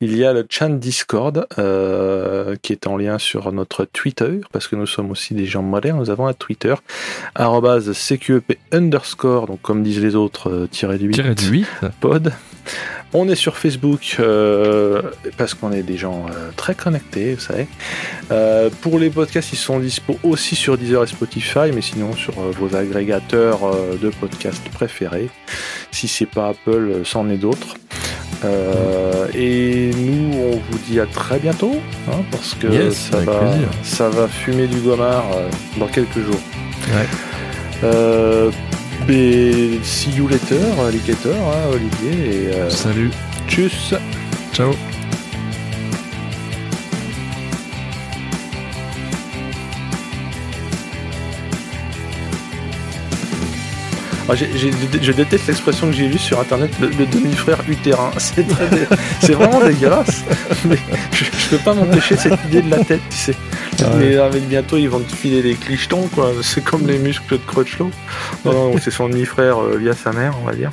il y a le chat Discord euh, qui est en lien sur notre Twitter parce que nous sommes aussi des gens modernes. Nous avons un Twitter arrobase CQEP underscore donc comme disent les autres tiré du 8 Tiré du 8. pod. On est sur Facebook euh, parce qu'on est des gens euh, très connectés, vous savez. Euh, pour les podcasts, ils sont dispo aussi sur Deezer et Spotify, mais sinon sur vos agrégateurs de podcasts préférés. Si c'est pas Apple, c'en est d'autres. Et nous, on vous dit à très bientôt, hein, parce que Yes, ça, va, plaisir. ça va fumer du gomard dans quelques jours. Ouais. Et see you later, alligator, hein, Olivier, et euh, Salut. tchuss. Ciao. Je déteste l'expression que j'ai vue sur internet, le, le demi-frère utérin. C'est dé- vraiment dégueulasse. Mais je, je peux pas m'empêcher cette idée de la tête, tu sais. Mais, ah, mais bientôt ils vont te filer les clichetons, quoi. C'est comme les muscles de Crutchlow. Non, non, c'est son demi-frère euh, via sa mère, on va dire.